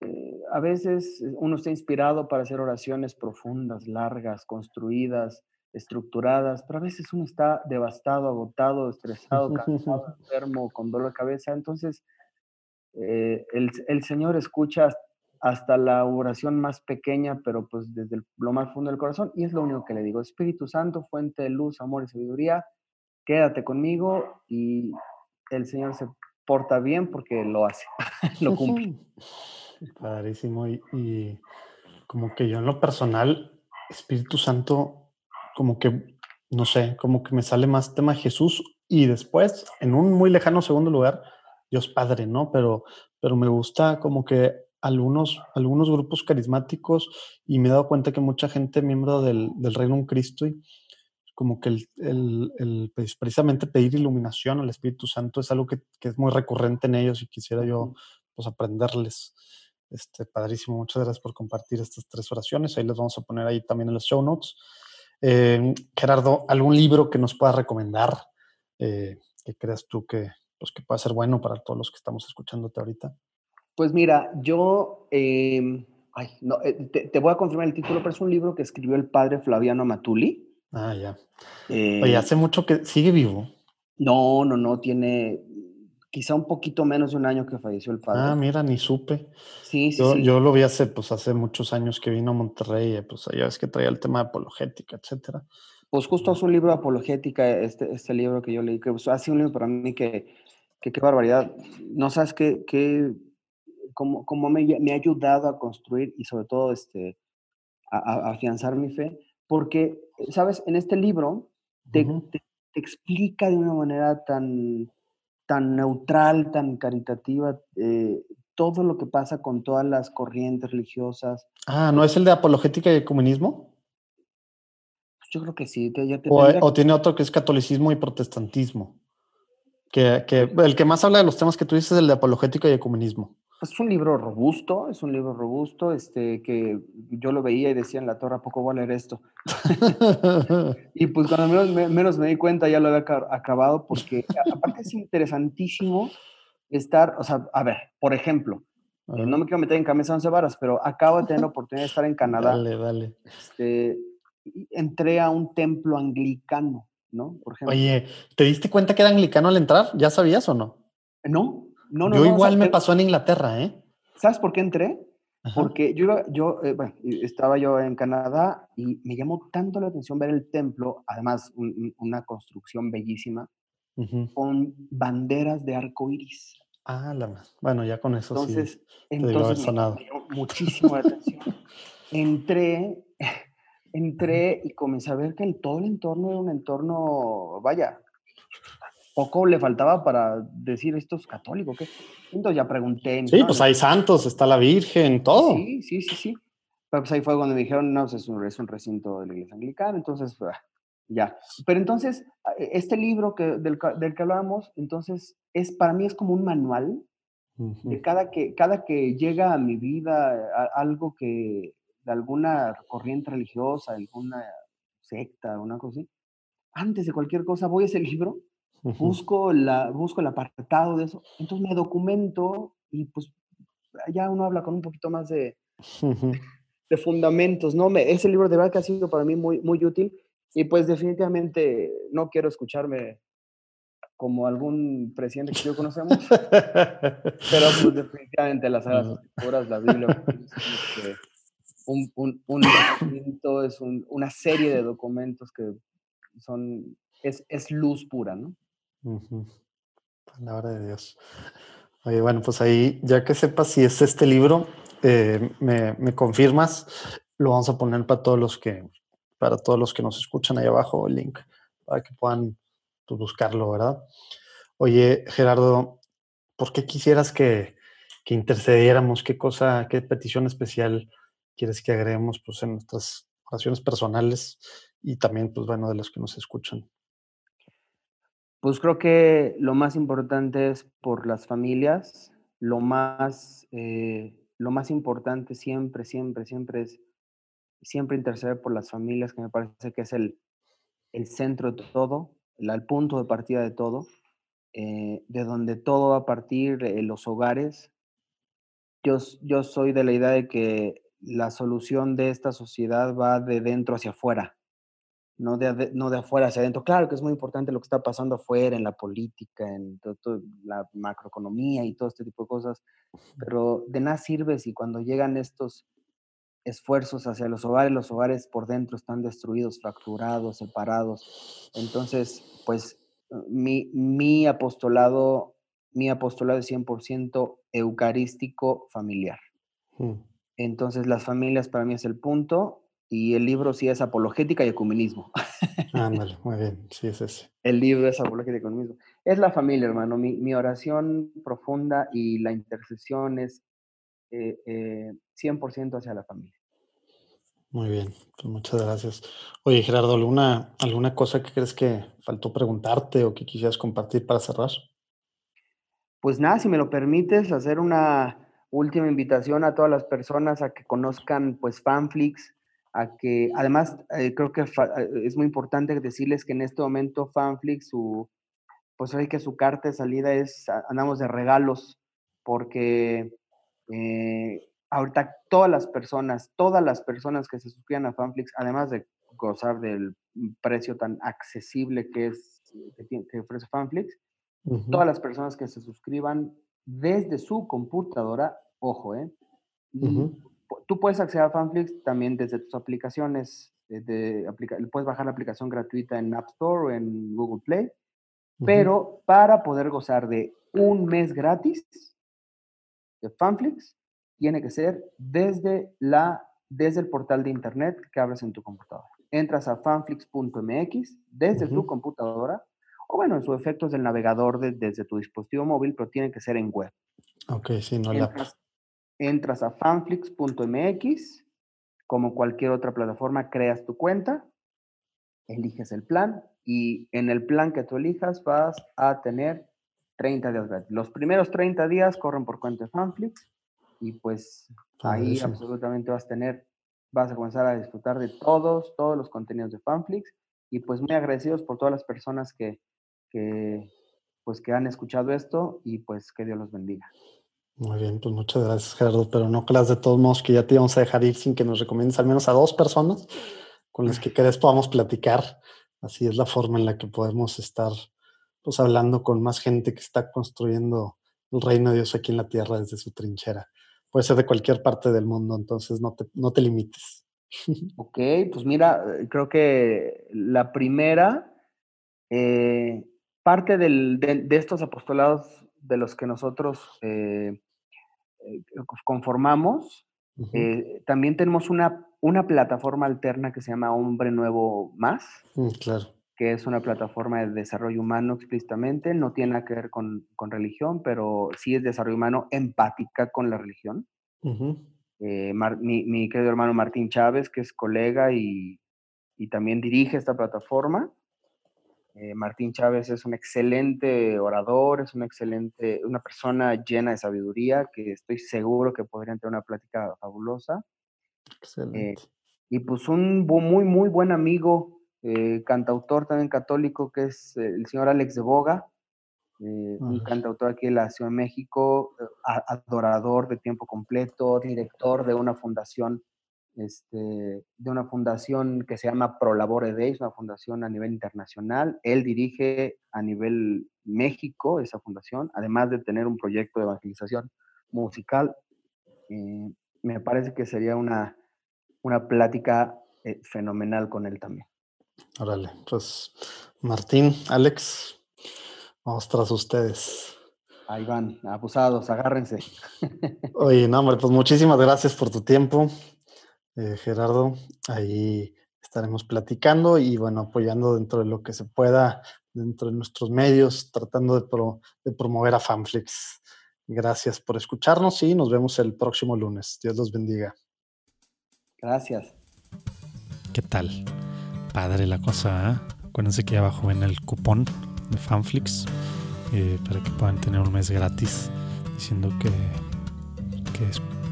eh, a veces uno está inspirado para hacer oraciones profundas, largas, construidas, estructuradas, pero a veces uno está devastado, agotado, estresado, cansado, enfermo, con dolor de cabeza. Entonces, eh, el, el, Señor escucha hasta la oración más pequeña, pero pues desde lo más profundo del corazón, y es lo único que le digo. Espíritu Santo, fuente de luz, amor y sabiduría, quédate conmigo y el Señor se porta bien porque lo hace, lo cumple. Padrísimo. Y, como que yo en lo personal, Espíritu Santo, como que, no sé, como que me sale más tema Jesús y después, en un muy lejano segundo lugar, Dios Padre, ¿no? Pero, pero me gusta como que algunos, algunos grupos carismáticos y me he dado cuenta que mucha gente miembro del, del Reino un Cristo, como que el, el, pues, precisamente pedir iluminación al Espíritu Santo es algo que, que, es muy recurrente en ellos y quisiera yo pues, aprenderles. Este, padrísimo, muchas gracias por compartir estas tres oraciones. Ahí les vamos a poner ahí también en los show notes. Eh, Gerardo, ¿algún libro que nos pueda recomendar eh, que creas tú que, pues, que pueda ser bueno para todos los que estamos escuchándote ahorita? Pues mira, yo, em, ay, no, eh, te, voy a confirmar el título, pero es un libro que escribió el padre Flaviano Matuli. Ah, ya. Oye, hace mucho que sigue vivo. No, no, no, tiene quizá un poquito menos de un año que falleció el padre. Ah, mira, ni supe. Sí, sí, yo, Yo lo vi hace, pues, hace muchos años que vino a Monterrey, pues allá es que traía el tema de apologética, etcétera. Pues justo es un libro de apologética, este, este libro que yo leí, que pues, ha sido un libro para mí que, que qué barbaridad. No sabes qué, qué cómo, cómo me, me, ha ayudado a construir y sobre todo este, a, a afianzar mi fe, porque, sabes, en este libro te, te, te explica de una manera tan tan neutral, tan caritativa, eh, todo lo que pasa con todas las corrientes religiosas. Ah, ¿no es el de apologética y comunismo? Pues yo creo que sí. o, tiene otro que es catolicismo y protestantismo. Que, que, el que más habla de los temas que tú dices es el de apologética y ecumenismo. Es un libro robusto, es un libro robusto, este, que yo lo veía y decía en la torre, ¿a poco voy a leer esto? y pues cuando menos, menos, me di cuenta ya lo había acabado, porque aparte es interesantísimo estar, o sea, a ver, por ejemplo, eh, no me quiero meter en camisa once varas, pero acabo de tener la oportunidad de estar en Canadá. Dale, dale. Este, entré a un templo anglicano, ¿no? Por ejemplo. Oye, ¿te diste cuenta que era anglicano al entrar? ¿Ya sabías o no? No, no, yo igual me pasó en Inglaterra, ¿eh? ¿Sabes por qué entré? Porque yo, yo eh, bueno, estaba yo en Canadá y me llamó tanto la atención ver el templo, además una construcción bellísima, con banderas de arco iris. Ah, la más. Bueno, ya con eso entonces, sí. Entonces, me llamó muchísimo la atención. entré, entré y comencé a ver que el, todo el entorno era un entorno, vaya, poco le faltaba para decir esto es católico, ¿qué? Entonces ya pregunté. Sí, pues hay santos, está la Virgen, todo. Sí, sí, sí, sí. Pero pues ahí fue cuando me dijeron, no, pues, es un, es un recinto de la iglesia anglicana, entonces, ah, ya. Pero entonces, ah, e, este libro que, del, del, que hablábamos, entonces, es, para mí es como un manual de cada que, cada que llega a mi vida algo que, de alguna corriente religiosa, alguna secta, una cosa así, antes de cualquier cosa voy a ese libro busco, la, busco el apartado de eso, entonces me documento y pues ya uno habla con un poquito más de, de fundamentos, ¿no? Me, ese libro de verdad que ha sido para mí muy, muy útil y pues definitivamente no quiero escucharme como algún presidente que yo conocemos, pero pues definitivamente las Sagradas Escrituras, la Biblia, pues, un, un, un documento, es un, una serie de documentos que son, es, es luz pura, ¿no? Palabra de Dios. Oye, bueno, pues ahí, ya que sepas si es este libro, eh, me, confirmas, lo vamos a poner para todos los que, para todos los que nos escuchan ahí abajo, el link, para que puedan pues, buscarlo, ¿verdad? Oye, Gerardo, ¿por qué quisieras que, que, intercediéramos? ¿Qué cosa, qué petición especial quieres que agreguemos pues, en nuestras oraciones personales y también, pues bueno, de los que nos escuchan? Pues creo que lo más importante es por las familias, lo más, eh, lo más importante siempre, siempre, siempre es siempre interceder por las familias, que me parece que es el, el centro de todo, el, punto de partida de todo, eh, de donde todo va a partir, en los hogares. Yo, yo soy de la idea de que la solución de esta sociedad va de dentro hacia afuera no de, no de afuera hacia adentro. Claro que es muy importante lo que está pasando afuera, en la política, en la macroeconomía y todo este tipo de cosas, pero de nada sirve si cuando llegan estos esfuerzos hacia los hogares, los hogares por dentro están destruidos, fracturados, separados. Entonces, pues mi, mi apostolado, mi apostolado es 100% eucarístico familiar. Mm. Entonces, las familias para mí es el punto y el libro sí es apologética y ecumenismo. Ándale, muy bien, sí es ese. El libro es apologética y ecumenismo. Es la familia, hermano. Mi, oración profunda y la intercesión es, 100% hacia la familia. Muy bien, pues muchas gracias. Oye, Gerardo, ¿alguna, ¿alguna cosa que crees que faltó preguntarte o que quisieras compartir para cerrar? Pues nada, si me lo permites, hacer una última invitación a todas las personas a que conozcan pues Fanflix, a que además eh, creo que eh, es muy importante decirles que en este momento Fanflix, su, pues hoy que su carta de salida es, andamos de regalos, porque eh, ahorita todas las personas, todas las personas que se suscriban a Fanflix, además de gozar del precio tan accesible que es que, ofrece Fanflix, todas las personas que se suscriban desde su computadora, ojo, ¿eh? Tú puedes acceder a Fanflix también desde tus aplicaciones, desde puedes bajar la aplicación gratuita en App Store o en Google Play, pero para poder gozar de un mes gratis de Fanflix, tiene que ser desde, la, desde el portal de internet que abres en tu computadora. Entras a fanflix.mx desde tu computadora, o bueno, en su efecto es del navegador desde tu dispositivo móvil, pero tiene que ser en web. Ok, sí, no entras, entras a fanflix.mx, como cualquier otra plataforma, creas tu cuenta, eliges el plan y en el plan que tú elijas vas a tener 30 días gratis. Los primeros 30 días corren por cuenta de Fanflix y pues ahí absolutamente vas a tener, vas a comenzar a disfrutar de todos, todos los contenidos de Fanflix y pues muy agradecidos por todas las personas que, que, pues que han escuchado esto y pues que Dios los bendiga. Muy bien, pues muchas gracias Gerardo, pero no creas de todos modos que ya te íbamos a dejar ir sin que nos recomiendes al menos a dos personas con las que querés podamos platicar. Así es la forma en la que podemos estar pues hablando con más gente que está construyendo el reino de Dios aquí en la tierra desde su trinchera puede ser de cualquier parte del mundo, entonces no te, no te limites. Ok, pues mira, creo que la primera, eh, parte de, estos apostolados de los que nosotros eh, conformamos, también tenemos una, una plataforma alterna que se llama Hombre Nuevo Más. Mm, claro que es una plataforma de desarrollo humano explícitamente, no tiene nada que ver con, religión, pero sí es desarrollo humano empática con la religión. Eh, mi, querido hermano Martín Chávez, que es colega y, también dirige esta plataforma. Eh, Martín Chávez es un excelente orador, es una excelente, una persona llena de sabiduría que estoy seguro que podrían tener una plática fabulosa. Eh, excelente. y pues un muy, muy buen amigo eh, cantautor también católico, que es el señor Alex de Boga, eh, un cantautor aquí de la Ciudad de México, adorador de tiempo completo, director de una fundación, este, de una fundación que se llama Pro Labore Days, una fundación a nivel internacional. Él dirige a nivel México esa fundación, además de tener un proyecto de evangelización musical. me parece que sería una, una plática fenomenal con él también. Órale, pues Martín, Alex, vamos tras ustedes. Ahí van, abusados, agárrense. Oye, no, hombre, pues muchísimas gracias por tu tiempo, eh, Gerardo. Ahí estaremos platicando y bueno, apoyando dentro de lo que se pueda, dentro de nuestros medios, tratando de, de promover a Fanflix. Gracias por escucharnos y nos vemos el próximo lunes. Dios los bendiga. Gracias. ¿Qué tal? padre la cosa. ¿eh? Acuérdense que abajo ven el cupón de Fanflix eh, para que puedan tener un mes gratis diciendo que,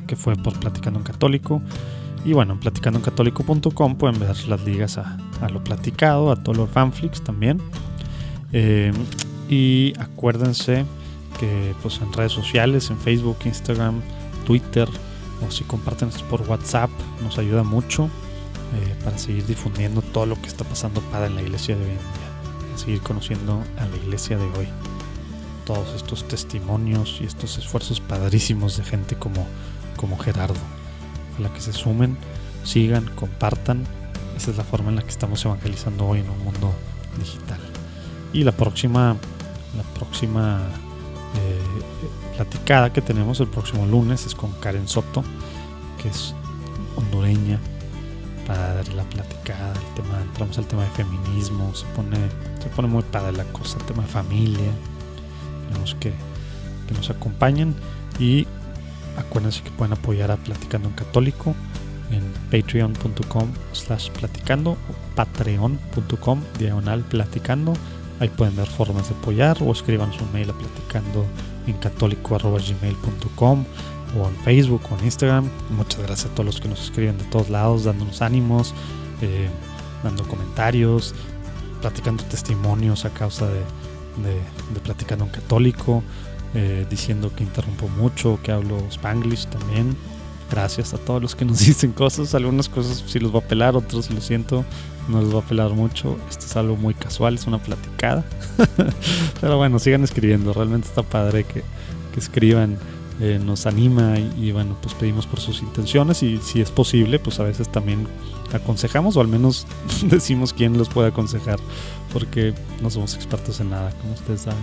que, fue por Platicando en Católico. Y bueno, en platicandoencatólico.com pueden ver las ligas a, lo platicado, a todo lo Fanflix también. Eh, y acuérdense que pues en redes sociales, en Facebook, Instagram, Twitter, o si comparten por WhatsApp, nos ayuda mucho. Eh, para seguir difundiendo todo lo que está pasando para la iglesia de hoy en día, seguir conociendo a la iglesia de hoy. Todos estos testimonios y estos esfuerzos padrísimos de gente como, como Gerardo. La que se sumen, sigan, compartan. Esa es la forma en la que estamos evangelizando hoy en un mundo digital. Y la próxima, la próxima eh, platicada que tenemos el próximo lunes es con Karen Soto, que es hondureña, padre la platicada, el tema, entramos al tema de feminismo, se pone, se pone muy padre la cosa, el tema de familia, queremos que, que nos acompañen y acuérdense que pueden apoyar a Platicando en Católico en patreon.com slash platicando o patreon.com diagonal platicando. Ahí pueden ver formas de apoyar o escriban su mail a platicando en católico.gmail.com o en Facebook o en Instagram. Muchas gracias a todos los que nos escriben de todos lados, dándonos ánimos, eh, dando comentarios, platicando testimonios a causa de, Platicando en Católico, eh, diciendo que interrumpo mucho, que hablo spanglish también. Gracias a todos los que nos dicen cosas. Algunas cosas sí los va a pelar, otros lo siento, no les va a pelar mucho. Esto es algo muy casual, es una platicada. Pero bueno, sigan escribiendo. Realmente está padre que, que escriban. Eh, nos anima y, bueno, pues pedimos por sus intenciones y si es posible, pues a veces también aconsejamos o al menos decimos quién los puede aconsejar porque no somos expertos en nada, como ustedes saben.